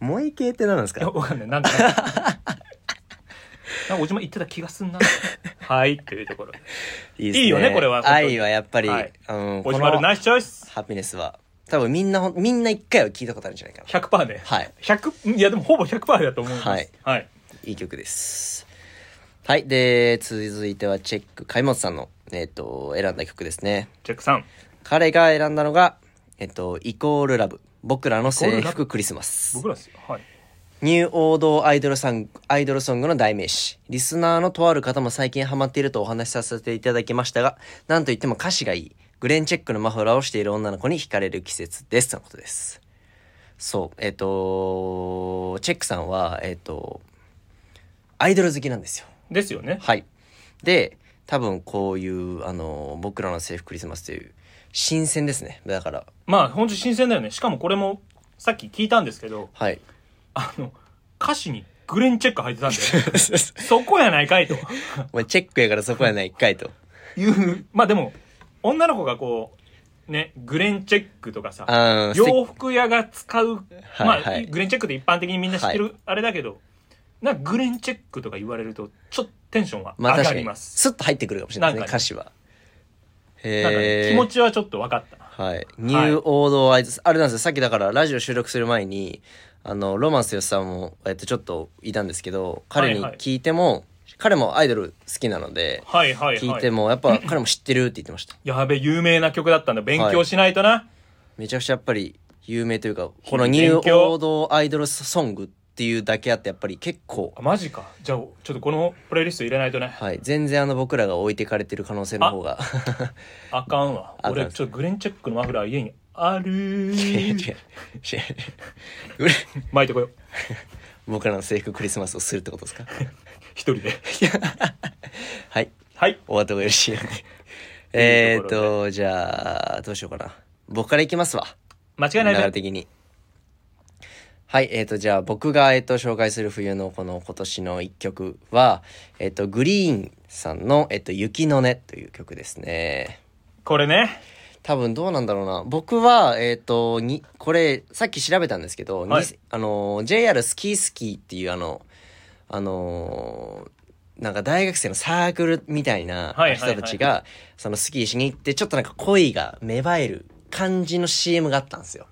[SPEAKER 1] 萌え系って何なんですか？
[SPEAKER 2] わかんない。なんとなんかおじま言ってた気がすんな。はいっていうところで。
[SPEAKER 1] いい
[SPEAKER 2] よねこれは。
[SPEAKER 1] 愛はやっぱり、
[SPEAKER 2] おじまるナイスチョイス。
[SPEAKER 1] ハピネスは多分みんなみんな一回は聞いたことあるんじゃないかな。
[SPEAKER 2] 100%ね。
[SPEAKER 1] はい。
[SPEAKER 2] 100いやでもほぼ100%だと思います。
[SPEAKER 1] はい、
[SPEAKER 2] はい、
[SPEAKER 1] いい曲です。はい。で続いてはチェック。開本さんのえっ、と選んだ曲ですね。
[SPEAKER 2] チェックさん。
[SPEAKER 1] 彼が選んだのがえっ、とイコールラブ。僕らの制服クリスマス。
[SPEAKER 2] 僕らですよ。はい。
[SPEAKER 1] ニュー王道アイドルソング、アイドルソングの代名詞。リスナーのとある方も最近ハマっているとお話しさせていただきましたが、なんといっても歌詞がいい。グレンチェックのマフラーをしている女の子に惹かれる季節です。とのことです。そう。えっ、と、チェックさんは、えっ、と、アイドル好きなんですよ。
[SPEAKER 2] ですよね
[SPEAKER 1] はい。で、多分こういう、あの、僕らの制服クリスマスという、新鮮ですね。だから、
[SPEAKER 2] まあ本当新鮮だよねしかもこれもさっき聞いたんですけど
[SPEAKER 1] はい。
[SPEAKER 2] あの歌詞にグレンチェック入ってたんで そこやないかいと
[SPEAKER 1] お前チェックやからそこやないかいと。
[SPEAKER 2] いうまあでも女の子がこうねグレンチェックとかさ
[SPEAKER 1] あー
[SPEAKER 2] 洋服屋が使う、まあ、
[SPEAKER 1] はい。はい
[SPEAKER 2] グレンチェックって一般的にみんな知ってる、
[SPEAKER 1] は
[SPEAKER 2] あれだけどなんかグレンチェックとか言われるとちょっとテンションは
[SPEAKER 1] まあ確かに。
[SPEAKER 2] 上がりま、す、
[SPEAKER 1] スッと入ってくるかもしれないですね、
[SPEAKER 2] なんかね。
[SPEAKER 1] 歌詞は。
[SPEAKER 2] なんかね
[SPEAKER 1] へえ。
[SPEAKER 2] 気持ちはちょっと分かった。
[SPEAKER 1] はい。ニュー王道アイドル、あれなんですよ、さっきだからラジオ収録する前に、あの、ロマンスよしさんも、えっと、ちょっといたんですけど、彼に
[SPEAKER 2] はいはい。
[SPEAKER 1] 聞いても、彼もアイドル好きなので、
[SPEAKER 2] はいはいはい。
[SPEAKER 1] 聞いても、やっぱ彼も知ってるって言ってました。
[SPEAKER 2] やべ有名な曲だったんだ。勉強しないとな、
[SPEAKER 1] めちゃくちゃやっぱり有名というか、このニュー王道アイドルソングっていうだけあって、やっぱり結構。
[SPEAKER 2] あ、マジか。じゃあちょっとこのプレイリスト入れないとね。
[SPEAKER 1] はい。全然あの僕らが置いてかれてる可能性の方が。
[SPEAKER 2] あかんわ。
[SPEAKER 1] あかん
[SPEAKER 2] 俺ちょっとグレンチェックのマフラー家にある
[SPEAKER 1] 違う違う
[SPEAKER 2] ー
[SPEAKER 1] 違ううれ
[SPEAKER 2] 巻いて こよ。う
[SPEAKER 1] 僕らの制服クリスマスをするってことですか？
[SPEAKER 2] 一人で
[SPEAKER 1] はい。
[SPEAKER 2] はい
[SPEAKER 1] お後がよろしいよう で。えーっ
[SPEAKER 2] と
[SPEAKER 1] じゃあ、どうしようかな。僕からいきますわ。流
[SPEAKER 2] 間違いないね
[SPEAKER 1] れ的に。はい、えーっと、じゃあ僕が、えーっと、紹介する冬のこの今年の一曲は、えーっと、グリーンさんの、えーっと、雪の音という曲ですね。
[SPEAKER 2] これね
[SPEAKER 1] 多分どうなんだろうな。僕は、えっ、と、に、これ、さっき調べたんですけど、
[SPEAKER 2] はい
[SPEAKER 1] にあの、JR スキースキーっていうあの、あのーなんか大学生のサークルみたいな
[SPEAKER 2] はいはいはい
[SPEAKER 1] 人たちが、そのスキーしに行って、ちょっとなんか恋が芽生える感じの CM があったんですよ。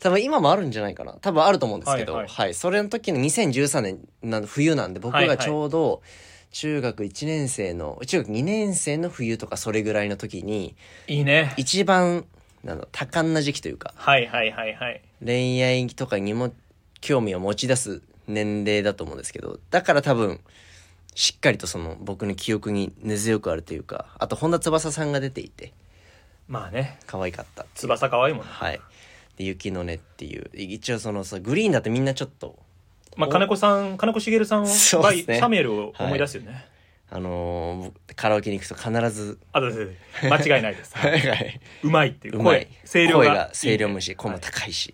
[SPEAKER 1] 多分今もあるんじゃないかな。多分あると思うんですけど、は、
[SPEAKER 2] はい。いはい
[SPEAKER 1] それの時の2013年な冬なんで、僕
[SPEAKER 2] はいはい。
[SPEAKER 1] がちょうど中学1年生の、中学2年生の冬とかそれぐらいの時に、
[SPEAKER 2] いいね。
[SPEAKER 1] 一番なんだろう多感な時期というか
[SPEAKER 2] はいはいはいはい。
[SPEAKER 1] 恋愛とかにも興味を持ち出す年齢だと思うんですけどだから多分しっかりとその僕の記憶に根強くあるというかあと本田翼さんが出ていて
[SPEAKER 2] まあね。
[SPEAKER 1] 可愛かったっていう。
[SPEAKER 2] 翼可愛いもんね。
[SPEAKER 1] はい。で雪の音っていう一応そのさグリーンだってみんなちょっと
[SPEAKER 2] まあ金子さん金子茂さんを
[SPEAKER 1] そうですね。
[SPEAKER 2] サミュエルを思い出すよね、
[SPEAKER 1] あのーカラオケに行くと必ず
[SPEAKER 2] あとで間違いないです。
[SPEAKER 1] はいはい。う
[SPEAKER 2] まいっていう
[SPEAKER 1] うまい。
[SPEAKER 2] 声声量が
[SPEAKER 1] 声が声量もいいし声も
[SPEAKER 2] はい
[SPEAKER 1] 高いし、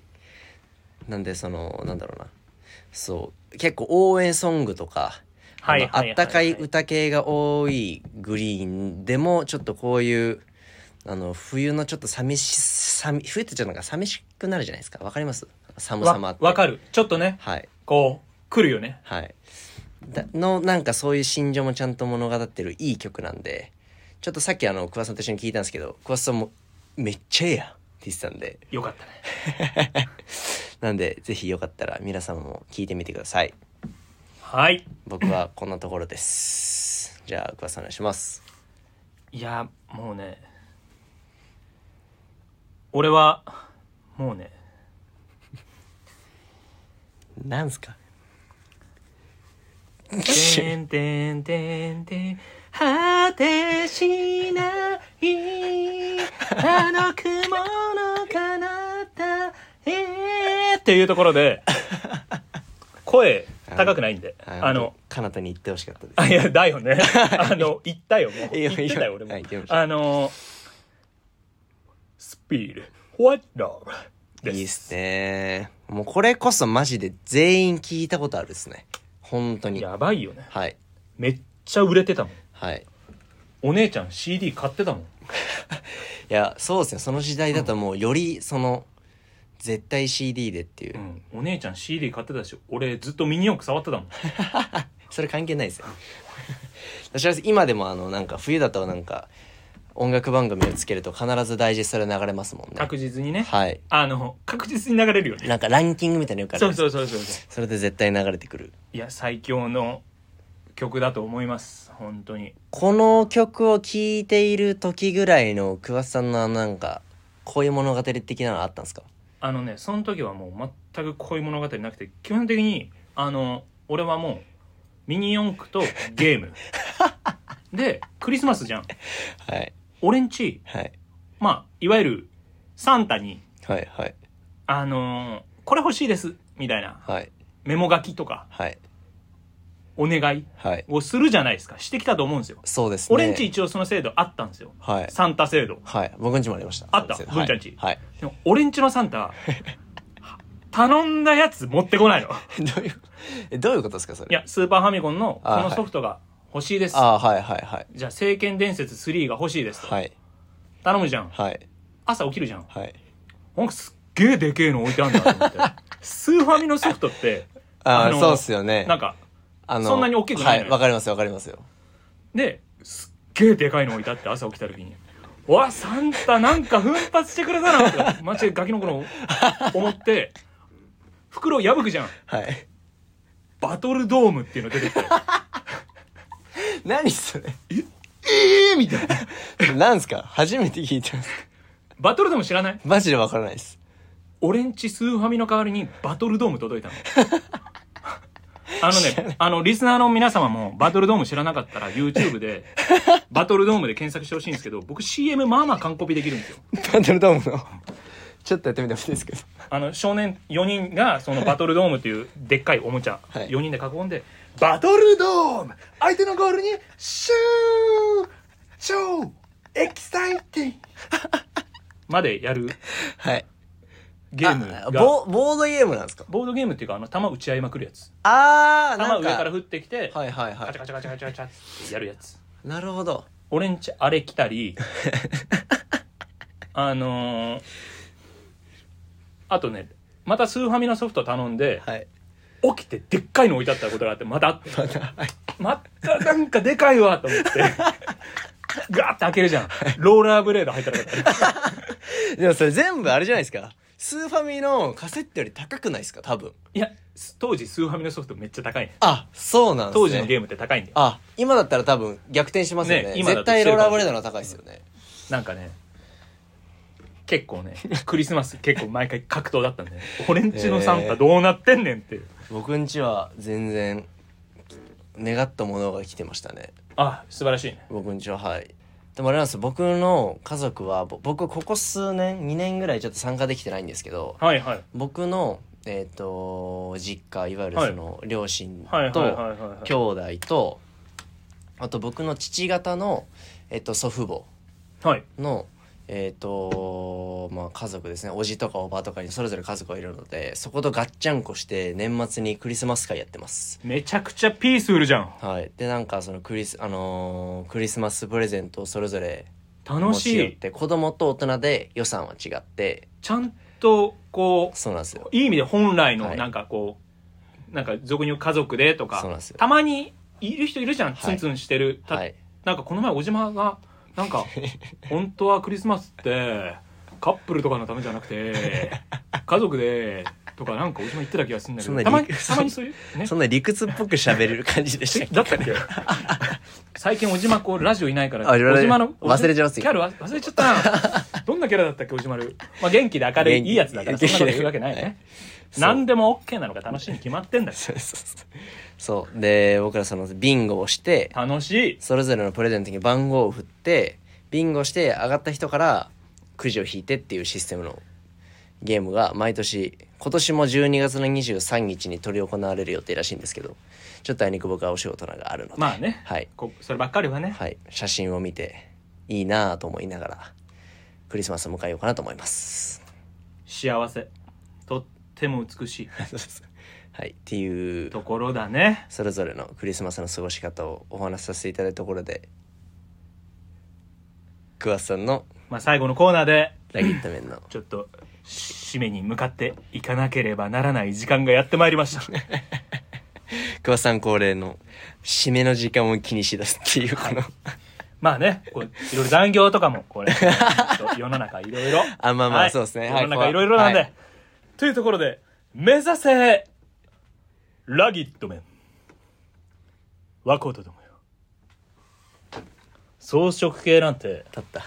[SPEAKER 1] なんでそのなんだろうなそう。結構応援ソングとか
[SPEAKER 2] はい
[SPEAKER 1] あったかい歌系が多いグリーンでもちょっとこういうあの冬のちょっと寂し寂冬ってちょっとなんか寂しくなるじゃないですか。わかります？寒さもあって。
[SPEAKER 2] わわかる。ちょっとね。
[SPEAKER 1] はい。
[SPEAKER 2] こう来るよね。
[SPEAKER 1] はい。だの、なんかそういう心情もちゃんと物語ってるいい曲なんで、ちょっとさっきあの、桑田さんと一緒に聞いたんですけど、桑田さんも、めっちゃええやんって言ってたんで、
[SPEAKER 2] よかったね
[SPEAKER 1] なんで、ぜひよかったら皆様も聞いてみてください。
[SPEAKER 2] はい
[SPEAKER 1] 僕はこんなところです。じゃあ、桑田さんお願いします。
[SPEAKER 2] いやもうね俺はもうね
[SPEAKER 1] なんすか？
[SPEAKER 2] てんてんてんてん果てしないあの雲の彼方へっていうところで 声高くないんであの、
[SPEAKER 1] 彼方に行ってほしかったです。
[SPEAKER 2] あいやだよねあの言ったよもう言ってたよ俺も
[SPEAKER 1] はい言ってました
[SPEAKER 2] あのスピード What love です
[SPEAKER 1] いいっすね。もうこれこそマジで全員聞いたことあるですね。本当に。
[SPEAKER 2] やばいよね
[SPEAKER 1] はい。
[SPEAKER 2] めっちゃ売れてたもん
[SPEAKER 1] はい。
[SPEAKER 2] お姉ちゃん CD 買ってたもん
[SPEAKER 1] いや、そうですね。その時代だともうよりその、絶対 CD でっていう。
[SPEAKER 2] うん、お姉ちゃん CD 買ってたし俺ずっとミニ四駆触ってたもん
[SPEAKER 1] それ関係ないですよ。私は今でもあの、なんか冬だとなんか、音楽番組をつけると必ずダイジェストで流れますもんね。
[SPEAKER 2] 確実にね
[SPEAKER 1] はい。
[SPEAKER 2] あの確実に流れるよね
[SPEAKER 1] なんかランキングみたいなのよくあるか
[SPEAKER 2] そうそうそうそう
[SPEAKER 1] それで絶対流れてくる。
[SPEAKER 2] いや最強の曲だと思います本当に
[SPEAKER 1] この曲を聴いている時ぐらいの桑田さんのなんか、こういう物語的なのあったんですか？
[SPEAKER 2] あのねその時はもう全くこういう物語なくて基本的にあの俺はもうミニ四駆とゲーム でクリスマスじゃん
[SPEAKER 1] はい。
[SPEAKER 2] 俺んち
[SPEAKER 1] はい。
[SPEAKER 2] まあいわゆるサンタに
[SPEAKER 1] はい。はい。
[SPEAKER 2] あのーこれ欲しいですみたいな
[SPEAKER 1] はい。
[SPEAKER 2] メモ書きとか
[SPEAKER 1] はい。
[SPEAKER 2] お願い
[SPEAKER 1] はい。
[SPEAKER 2] をするじゃないですかしてきたと思うんですよ
[SPEAKER 1] そうですね。
[SPEAKER 2] 俺んち一応その制度あったんですよ
[SPEAKER 1] はい。
[SPEAKER 2] サンタ制度
[SPEAKER 1] はい。僕んちもありました。
[SPEAKER 2] あった？
[SPEAKER 1] そうです
[SPEAKER 2] 文ちゃんち？
[SPEAKER 1] はい。
[SPEAKER 2] でも俺んちのサンタ 頼んだやつ持ってこないの
[SPEAKER 1] はい どういう、え、どういうことですか、それ？
[SPEAKER 2] いやスーパーファミコンのこ
[SPEAKER 1] あ
[SPEAKER 2] のソフトが欲しいです、
[SPEAKER 1] ああ、はいはいはい。
[SPEAKER 2] じゃあ「聖剣伝説3」が欲しいですと、
[SPEAKER 1] はい。
[SPEAKER 2] 頼むじゃん
[SPEAKER 1] はい。
[SPEAKER 2] 朝起きるじゃん
[SPEAKER 1] はい。
[SPEAKER 2] なんかすっげえでけえの置いてあるんだと思って スーファミのソフトって
[SPEAKER 1] ああ、
[SPEAKER 2] の
[SPEAKER 1] そうっすよね。
[SPEAKER 2] なんか
[SPEAKER 1] あ
[SPEAKER 2] そんなに大きくないのよ
[SPEAKER 1] はい。わかりますわかりますよ。
[SPEAKER 2] ですっげえでかいの置いてあって朝起きた時に「うわサンタなんか奮発してくれたな」ってマジでガキの頃思って袋を破くじゃん
[SPEAKER 1] はい。
[SPEAKER 2] バトルドームっていうの出てきて
[SPEAKER 1] 何それ？
[SPEAKER 2] え？えみたいな
[SPEAKER 1] なんすか？初めて聞いたんです。
[SPEAKER 2] バトルドーム知らない？
[SPEAKER 1] マジでわからないです。
[SPEAKER 2] 俺んちスーファミの代わりにバトルドーム届いたの あのねあのリスナーの皆様もバトルドーム知らなかったら YouTube でバトルドームで検索してほしいんですけど僕 CM まあまあ完コピできるんですよ。
[SPEAKER 1] バトルドームの？ちょっとやってみてほしいですけど。
[SPEAKER 2] あの少年4人がそのバトルドームっていうでっかいおもちゃ、
[SPEAKER 1] はい。
[SPEAKER 2] 4人で囲んでバトルドーム!相手のゴールにシュー!超エキサイティング! までやる。
[SPEAKER 1] はい。
[SPEAKER 2] ゲーム
[SPEAKER 1] あ
[SPEAKER 2] が
[SPEAKER 1] ボボードゲームなんですか？
[SPEAKER 2] ボードゲームっていうかあの球打ち合いまくるやつ
[SPEAKER 1] あー、なんか。
[SPEAKER 2] 球上から降ってきて、
[SPEAKER 1] はいはいはい
[SPEAKER 2] カチャ。カチャカチャカチャカチャってやるやつ
[SPEAKER 1] なるほど。
[SPEAKER 2] 俺んちあれ来たり あのー、あとねまたスーファミのソフト頼んで、
[SPEAKER 1] はい。
[SPEAKER 2] 起きてでっかいの置いてあったことがあってまたあって
[SPEAKER 1] また、はい。
[SPEAKER 2] またなんかでかいわと思って ガーって開けるじゃんローラーブレード入ったらよかった
[SPEAKER 1] でもそれ全部あれじゃないですか？スーファミのカセットより高くないですか？多分。
[SPEAKER 2] いや当時スーファミのソフトめっちゃ高いね
[SPEAKER 1] あ、そうなんですね。
[SPEAKER 2] 当時のゲームって高いんだよ
[SPEAKER 1] あ、今だったら多分逆転しますよね。
[SPEAKER 2] ね今
[SPEAKER 1] 絶対ローラーブレードの高いですよね。
[SPEAKER 2] なんかね結構ね クリスマス結構毎回格闘だったんで、ね、俺んちのサンタどうなってんねんっていう
[SPEAKER 1] 僕んちは全然、願ったものが来てましたね。
[SPEAKER 2] あ素晴らしいね
[SPEAKER 1] 僕んちははい。でもあれなんですよ。僕の家族は、ぼ僕ここ数年、2年ぐらいちょっと参加できてないんですけど、
[SPEAKER 2] はいはい。
[SPEAKER 1] 僕の、えっ、と、実家、いわゆるその、両親と、
[SPEAKER 2] はいはいはいはいはい。
[SPEAKER 1] 兄弟と、あと僕の父方の、えっ、と、祖父母
[SPEAKER 2] はい。
[SPEAKER 1] の、えっ、と、まあ家族ですね。おじとかおばとかにそれぞれ家族がいるので、そことガッチャンコして年末にクリスマス会やってます。
[SPEAKER 2] めちゃくちゃピースフルじゃん
[SPEAKER 1] はい。で、なんかそのクリス、あのークリスマスプレゼントをそれぞれ
[SPEAKER 2] 楽
[SPEAKER 1] 持ち
[SPEAKER 2] しい
[SPEAKER 1] 寄って、子供と大人で予算は違って、
[SPEAKER 2] ちゃんとこ
[SPEAKER 1] そうなんですよ
[SPEAKER 2] う。いい意味で本来
[SPEAKER 1] はい
[SPEAKER 2] のなんかこうなんか俗に言う家族でとか
[SPEAKER 1] そうなんですよ
[SPEAKER 2] たまにいる人いるじゃん、
[SPEAKER 1] はい
[SPEAKER 2] ツンツンしてる、た
[SPEAKER 1] はい
[SPEAKER 2] なんかこの前小島がなんか本当はクリスマスってカップルとかのためじゃなくて家族でとかなんか小島言ってた気がするんだけどたまに
[SPEAKER 1] 理
[SPEAKER 2] たまにそういうね？
[SPEAKER 1] そんな理屈っぽく喋れる感じでしたっけ？
[SPEAKER 2] だったっけ？最近小島こうラジオいないから
[SPEAKER 1] あ
[SPEAKER 2] 小島の
[SPEAKER 1] 忘れちゃいますよ。
[SPEAKER 2] キャラ忘れちゃったな。どんなキャラだったっけ小島る、まあ、元気で明るいいいやつだからそんなこと言うわけない
[SPEAKER 1] はい
[SPEAKER 2] ね何でも OK なのが楽しいに決まってんだよ。
[SPEAKER 1] そうそうそう。そう。で僕らそのビンゴをして
[SPEAKER 2] 楽しい。
[SPEAKER 1] それぞれのプレゼントに番号を振ってビンゴして上がった人からくじを引いてっていうシステムのゲームが毎年今年も12月の23日に執り行われる予定らしいんですけどちょっとあいにく僕はお仕事があるので、
[SPEAKER 2] まあね、
[SPEAKER 1] はい、
[SPEAKER 2] こそればっかりはね、
[SPEAKER 1] はい、写真を見ていいなぁと思いながらクリスマスを迎えようかなと思います。
[SPEAKER 2] 幸せ。とっても美しい。
[SPEAKER 1] はい、っていう。
[SPEAKER 2] ところだね。
[SPEAKER 1] それぞれのクリスマスの過ごし方をお話しさせていただいたところで桑田さんの
[SPEAKER 2] まあ最後のコーナーで
[SPEAKER 1] ラギット麺の
[SPEAKER 2] ちょっと締めに向かっていかなければならない時間がやってまいりました。
[SPEAKER 1] 桑田さん恒例の締めの時間を気にしだすっていうこの、
[SPEAKER 2] まあねこういろいろ残業とかもこれ世の中いろいろ。
[SPEAKER 1] あまあまあそうですね。はい。
[SPEAKER 2] 世の中いろいろなんで、
[SPEAKER 1] はい
[SPEAKER 2] というところで目指せラギット麺和光とどもよ。装飾系なんて
[SPEAKER 1] 立った。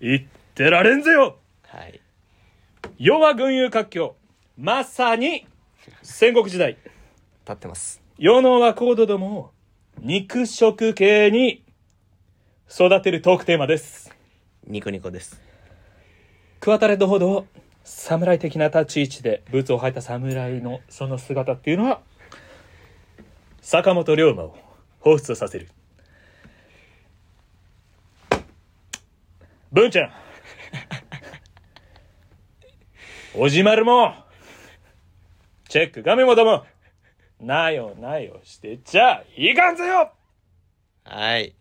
[SPEAKER 2] 言ってられんぜよ。
[SPEAKER 1] はい。
[SPEAKER 2] 世は群雄割拠。まさに戦国時代。
[SPEAKER 1] 立ってます。
[SPEAKER 2] 世の和光とどもを肉食系に育てるトークテーマです。
[SPEAKER 1] ニコニコです。
[SPEAKER 2] クワタレットほど侍的な立ち位置でブーツを履いた侍のその姿っていうのは坂本龍馬を彷彿とさせる。文ちゃん。おじまるも。チェック画面もども。なよなよしてちゃいかんぜよ。
[SPEAKER 1] はい。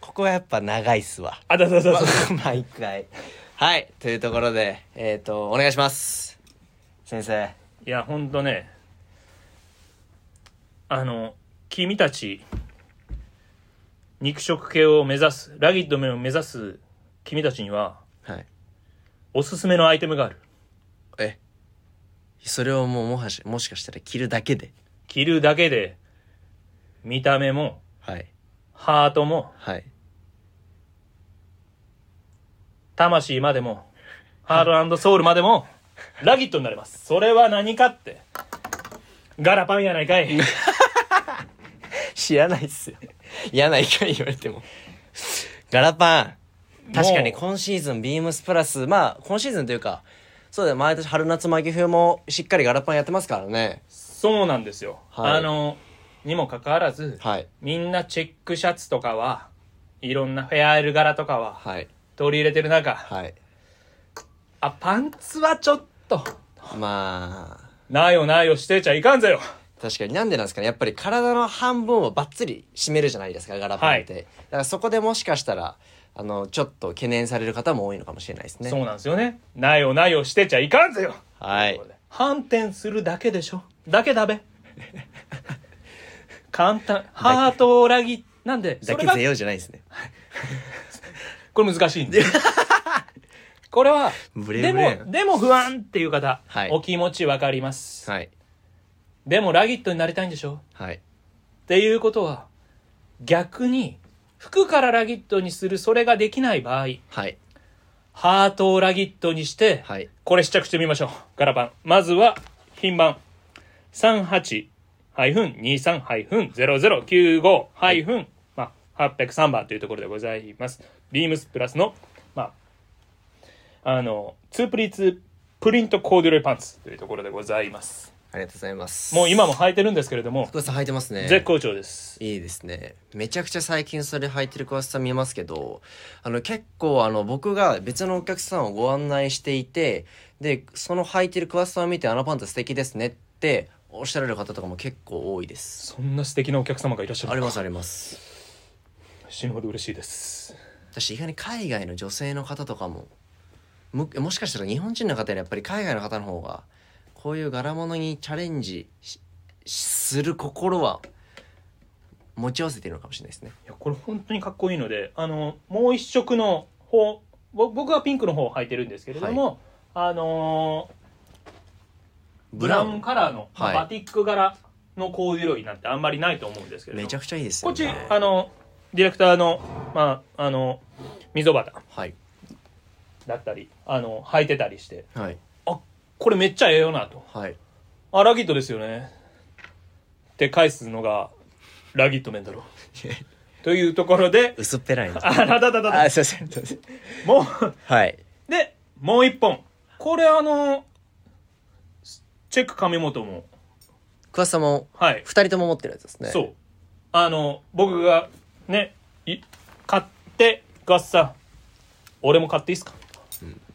[SPEAKER 1] ここはやっぱ長いっすわ。
[SPEAKER 2] あだだだだだ
[SPEAKER 1] 毎回はいというところでえっ、とお願いします。先生。
[SPEAKER 2] いやほんとねあの君たち肉食系を目指すラギッド麺を目指す君たちには
[SPEAKER 1] はい。
[SPEAKER 2] おすすめのアイテムがある。
[SPEAKER 1] えそれをもうもはしもしかしたら着るだけで。
[SPEAKER 2] 着るだけで見た目も
[SPEAKER 1] はい。
[SPEAKER 2] ハートも
[SPEAKER 1] はい
[SPEAKER 2] 魂までもハートソウルまでもラギットになれます。それは何かって。ガラパンやないかい。
[SPEAKER 1] 知らないっす。よ嫌な意見言われても。ガラパン。確かに今シーズンビームスプラス。まあ今シーズンというかそうだよ。毎年春夏巻き冬もしっかりガラパンやってますからね。
[SPEAKER 2] そうなんですよ、
[SPEAKER 1] はい。
[SPEAKER 2] あのにもかかわらず
[SPEAKER 1] はい。
[SPEAKER 2] みんなチェックシャツとかはいろんなフェアアイル柄とかは
[SPEAKER 1] はい
[SPEAKER 2] 取り入れてる中。
[SPEAKER 1] はい。
[SPEAKER 2] あパンツはちょっと。
[SPEAKER 1] まあ。
[SPEAKER 2] なよなよしてちゃいかんぜよ。
[SPEAKER 1] 確かになんでなんですかね。やっぱり体の半分をバッツリ締めるじゃないですかガラパンって、
[SPEAKER 2] は
[SPEAKER 1] だからそこでもしかしたらあのちょっと懸念される方も多いのかもしれないですね。
[SPEAKER 2] そうなんですよね。なよなよしてちゃいかんぜよ。
[SPEAKER 1] はい。
[SPEAKER 2] 反転するだけでしょ。だけだべ。簡単。ハート裏切なんでそれが
[SPEAKER 1] だけぜよじゃないですね
[SPEAKER 2] これ難しいんで これは
[SPEAKER 1] ブレ
[SPEAKER 2] で
[SPEAKER 1] ブレやん
[SPEAKER 2] もでも不安っていう方、
[SPEAKER 1] はい。
[SPEAKER 2] お気持ちわかります、
[SPEAKER 1] はい。
[SPEAKER 2] でもラギットになりたいんでしょ？
[SPEAKER 1] はい。
[SPEAKER 2] っていうことは逆に服からラギットにするそれができない場合
[SPEAKER 1] はい。
[SPEAKER 2] ハートをラギットにして、
[SPEAKER 1] はい。
[SPEAKER 2] これ試着してみましょう。ガラパン。まずは品番。38-23-0095- まあ、803番というところでございます。ビームスプラスのまああのツープリーツプリントコーデュロイパンツというところでございます。
[SPEAKER 1] ありがとうございます。
[SPEAKER 2] もう今も履いてるんですけれども
[SPEAKER 1] 福田さん履いてますね。
[SPEAKER 2] 絶好調です。
[SPEAKER 1] いいですね。めちゃくちゃ最近それ履いてる桑田さん見えますけどあの結構あの僕が別のお客さんをご案内していてでその履いてる桑田さんを見て「あのパンツ素敵ですね」っておっしゃられる方とかも結構多いです。
[SPEAKER 2] そんな素敵なお客様がいらっしゃる。
[SPEAKER 1] ありますあります
[SPEAKER 2] 死ぬほど嬉しいです。
[SPEAKER 1] 私意外に海外の女性の方とかもももしかしたら日本人の方よりやっぱり海外の方の方がこういう柄物にチャレンジしする心は持ち合わせているのかもしれないですね。
[SPEAKER 2] いやこれ本当にかっこいいのであのもう一色の方ぼ僕はピンクの方を履いてるんですけれども、あのーブラウン。カラーの、まあ
[SPEAKER 1] はい
[SPEAKER 2] バティック柄のコーデュロイなんてあんまりないと思うんですけれども。
[SPEAKER 1] めちゃくちゃいいです
[SPEAKER 2] こっちあのディレクターのまああの溝端。
[SPEAKER 1] はい。
[SPEAKER 2] だったりあの履いてたりして。
[SPEAKER 1] はい。
[SPEAKER 2] あこれめっちゃええよなと。
[SPEAKER 1] はい。
[SPEAKER 2] あラギットですよね。って返すのがラギットメンだろ というところで。
[SPEAKER 1] 薄っぺらいな。
[SPEAKER 2] あだだだだ。
[SPEAKER 1] あすいませんすいません。
[SPEAKER 2] もう
[SPEAKER 1] はい。
[SPEAKER 2] でもう一本。これあのチェック上本も。
[SPEAKER 1] 桑田さんも
[SPEAKER 2] はい。
[SPEAKER 1] 二人とも持ってるやつですね。
[SPEAKER 2] そう。あの僕がねい買ってガッサ。ン俺も買っていいっすか、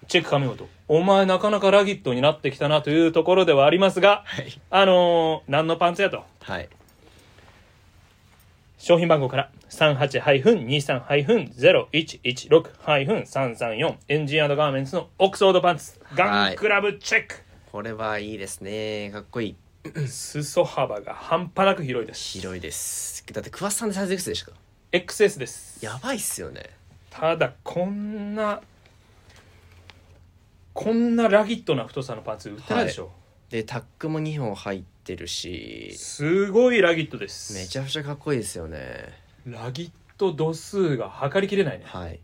[SPEAKER 2] チェック上本お前なかなかラギットになってきたなというところではありますが
[SPEAKER 1] はい。
[SPEAKER 2] あのー何のパンツやと？
[SPEAKER 1] はい。
[SPEAKER 2] 商品番号から38-23-0116-334エンジンガーメンツのオックスフォードパンツ。ガンクラブチェック、
[SPEAKER 1] これはいいですね。かっこいい。
[SPEAKER 2] 裾幅が半端なく広いです。
[SPEAKER 1] 広いです。だって桑田さんでサイズいくつでしたか？
[SPEAKER 2] XS です。
[SPEAKER 1] やばいっすよね。
[SPEAKER 2] ただこんなこんなラギットな太さのパンツ売ってないでしょ、
[SPEAKER 1] でタックも2本入ってるし。
[SPEAKER 2] すごいラギットです。
[SPEAKER 1] めちゃくちゃかっこいいですよね。
[SPEAKER 2] ラギット度数が測りきれないね。
[SPEAKER 1] はい。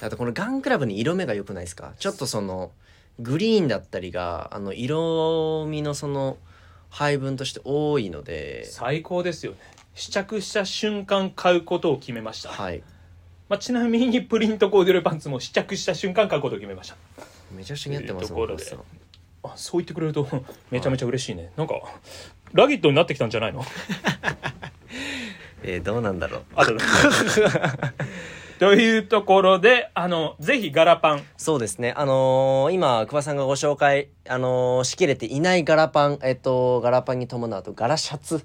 [SPEAKER 1] あとこのガンクラブに色目が良くないですか？ちょっとそのグリーンだったりがあの色味のその配分として多いので。
[SPEAKER 2] 最高ですよね試着した瞬間買うことを決めました、
[SPEAKER 1] はい。
[SPEAKER 2] まあ、ちなみにプリントコーデュロイパンツも試着した瞬間買うことを決めました。
[SPEAKER 1] めちゃくちゃ似合ってます
[SPEAKER 2] ところで。あそう言ってくれるとめちゃめちゃ嬉しいね、なんかラギットになってきたんじゃないの？
[SPEAKER 1] えーどうなんだろう。
[SPEAKER 2] あと というところであのぜひガラパン。
[SPEAKER 1] そうですね。あのー今、桑さんがご紹介、あのーしきれていないガラパン、えっと、ガラパンに伴うと、ガラシャツ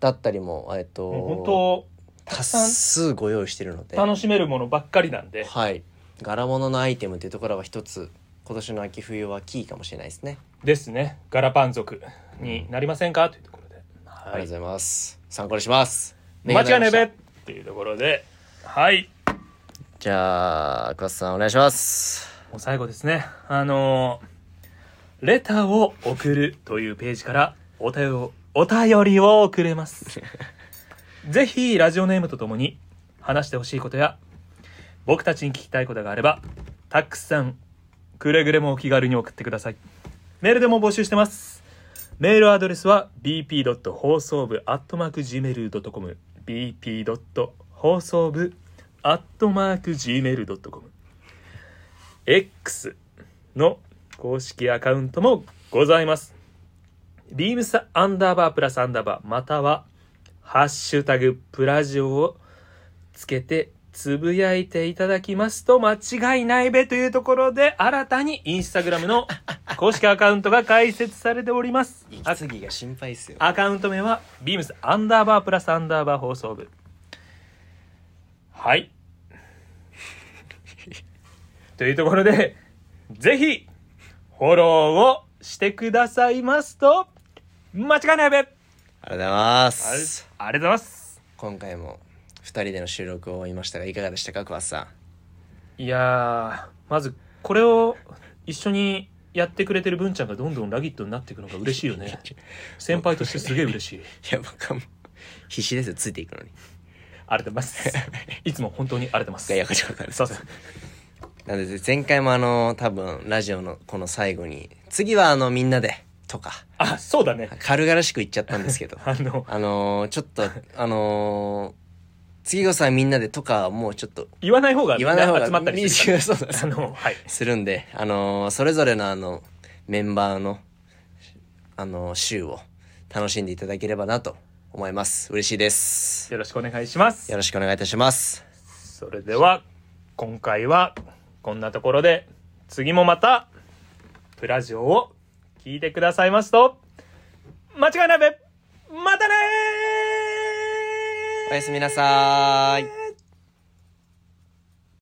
[SPEAKER 1] だったりも、えっと、
[SPEAKER 2] 本当た
[SPEAKER 1] 多数ご用意しているので、
[SPEAKER 2] 楽しめるものばっかりなんで。
[SPEAKER 1] はい。柄物のアイテムっていうところは一つ、今年の秋冬はキーかもしれないですね。
[SPEAKER 2] ですね。ガラパン族になりませんか？というところで、はい。
[SPEAKER 1] ありがとうございます。参考にします。
[SPEAKER 2] 間違いねえべ
[SPEAKER 1] べ
[SPEAKER 2] っていうところで。はい。
[SPEAKER 1] じゃあ、桑さんお願いします。
[SPEAKER 2] もう最後ですね。あのーレターを送るというページからお便りをお便りを送れます ぜひラジオネームとともに話してほしいことや僕たちに聞きたいことがあればたくさんくれぐれもお気軽に送ってくださいメールでも募集してますメールアドレスは bp. 放送部 .gmail.com bp. 放送部 .gmail.com X の公式アカウントもございます。ビームスアンダーバープラスアンダーバーまたはハッシュタグプラジオをつけてつぶやいていただきますと間違いないべというところで新たにインスタグラムの公式アカウントが開設されております。
[SPEAKER 1] 息継ぎが心配ですよ。
[SPEAKER 2] アカウント名は、ビームスアンダーバープラスアンダーバー放送部。はい。というところで、ぜひ、フォローをしてくださいますと、間違いないべあり
[SPEAKER 1] ありがとうございま
[SPEAKER 2] あ
[SPEAKER 1] す。
[SPEAKER 2] りがとうございます。
[SPEAKER 1] 今回も二人での収録を終えましたが、いかがでしたか、桑さん。
[SPEAKER 2] いやー、まず、これを一緒にやってくれてる文ちゃんがどんどんラギットになっていくのが嬉しいよね。先輩としてすげえ嬉しい。
[SPEAKER 1] いや、僕はもう、必死ですよ、ついていくのに。
[SPEAKER 2] ありがとうございます。いつも本当にありがとうござい
[SPEAKER 1] いや、
[SPEAKER 2] ます。
[SPEAKER 1] こちらこそ
[SPEAKER 2] すいません。
[SPEAKER 1] なので、前回もあの、多分、ラジオのこの最後に、次はあの、みんなで、とか、
[SPEAKER 2] あ、そうだね。
[SPEAKER 1] 軽々しく言っちゃったんですけど、
[SPEAKER 2] あの、
[SPEAKER 1] あのー、ちょっと、あのー、次こそはみんなでとか、もうちょっと、
[SPEAKER 2] 言わない方が
[SPEAKER 1] 言わない方が
[SPEAKER 2] な集まったりする
[SPEAKER 1] そう
[SPEAKER 2] あの、はい。
[SPEAKER 1] するんで、あのーそれぞれのあの、メンバーの、あのー週を楽しんでいただければなと思います。嬉しいです。
[SPEAKER 2] よろしくお願いします
[SPEAKER 1] よ。ろしくお願いいたします。
[SPEAKER 2] それでは、今回はこんなところで、次もまた、プラジオを聞いてくださいますと、間違いないべまたねー
[SPEAKER 1] おやすみなさーい。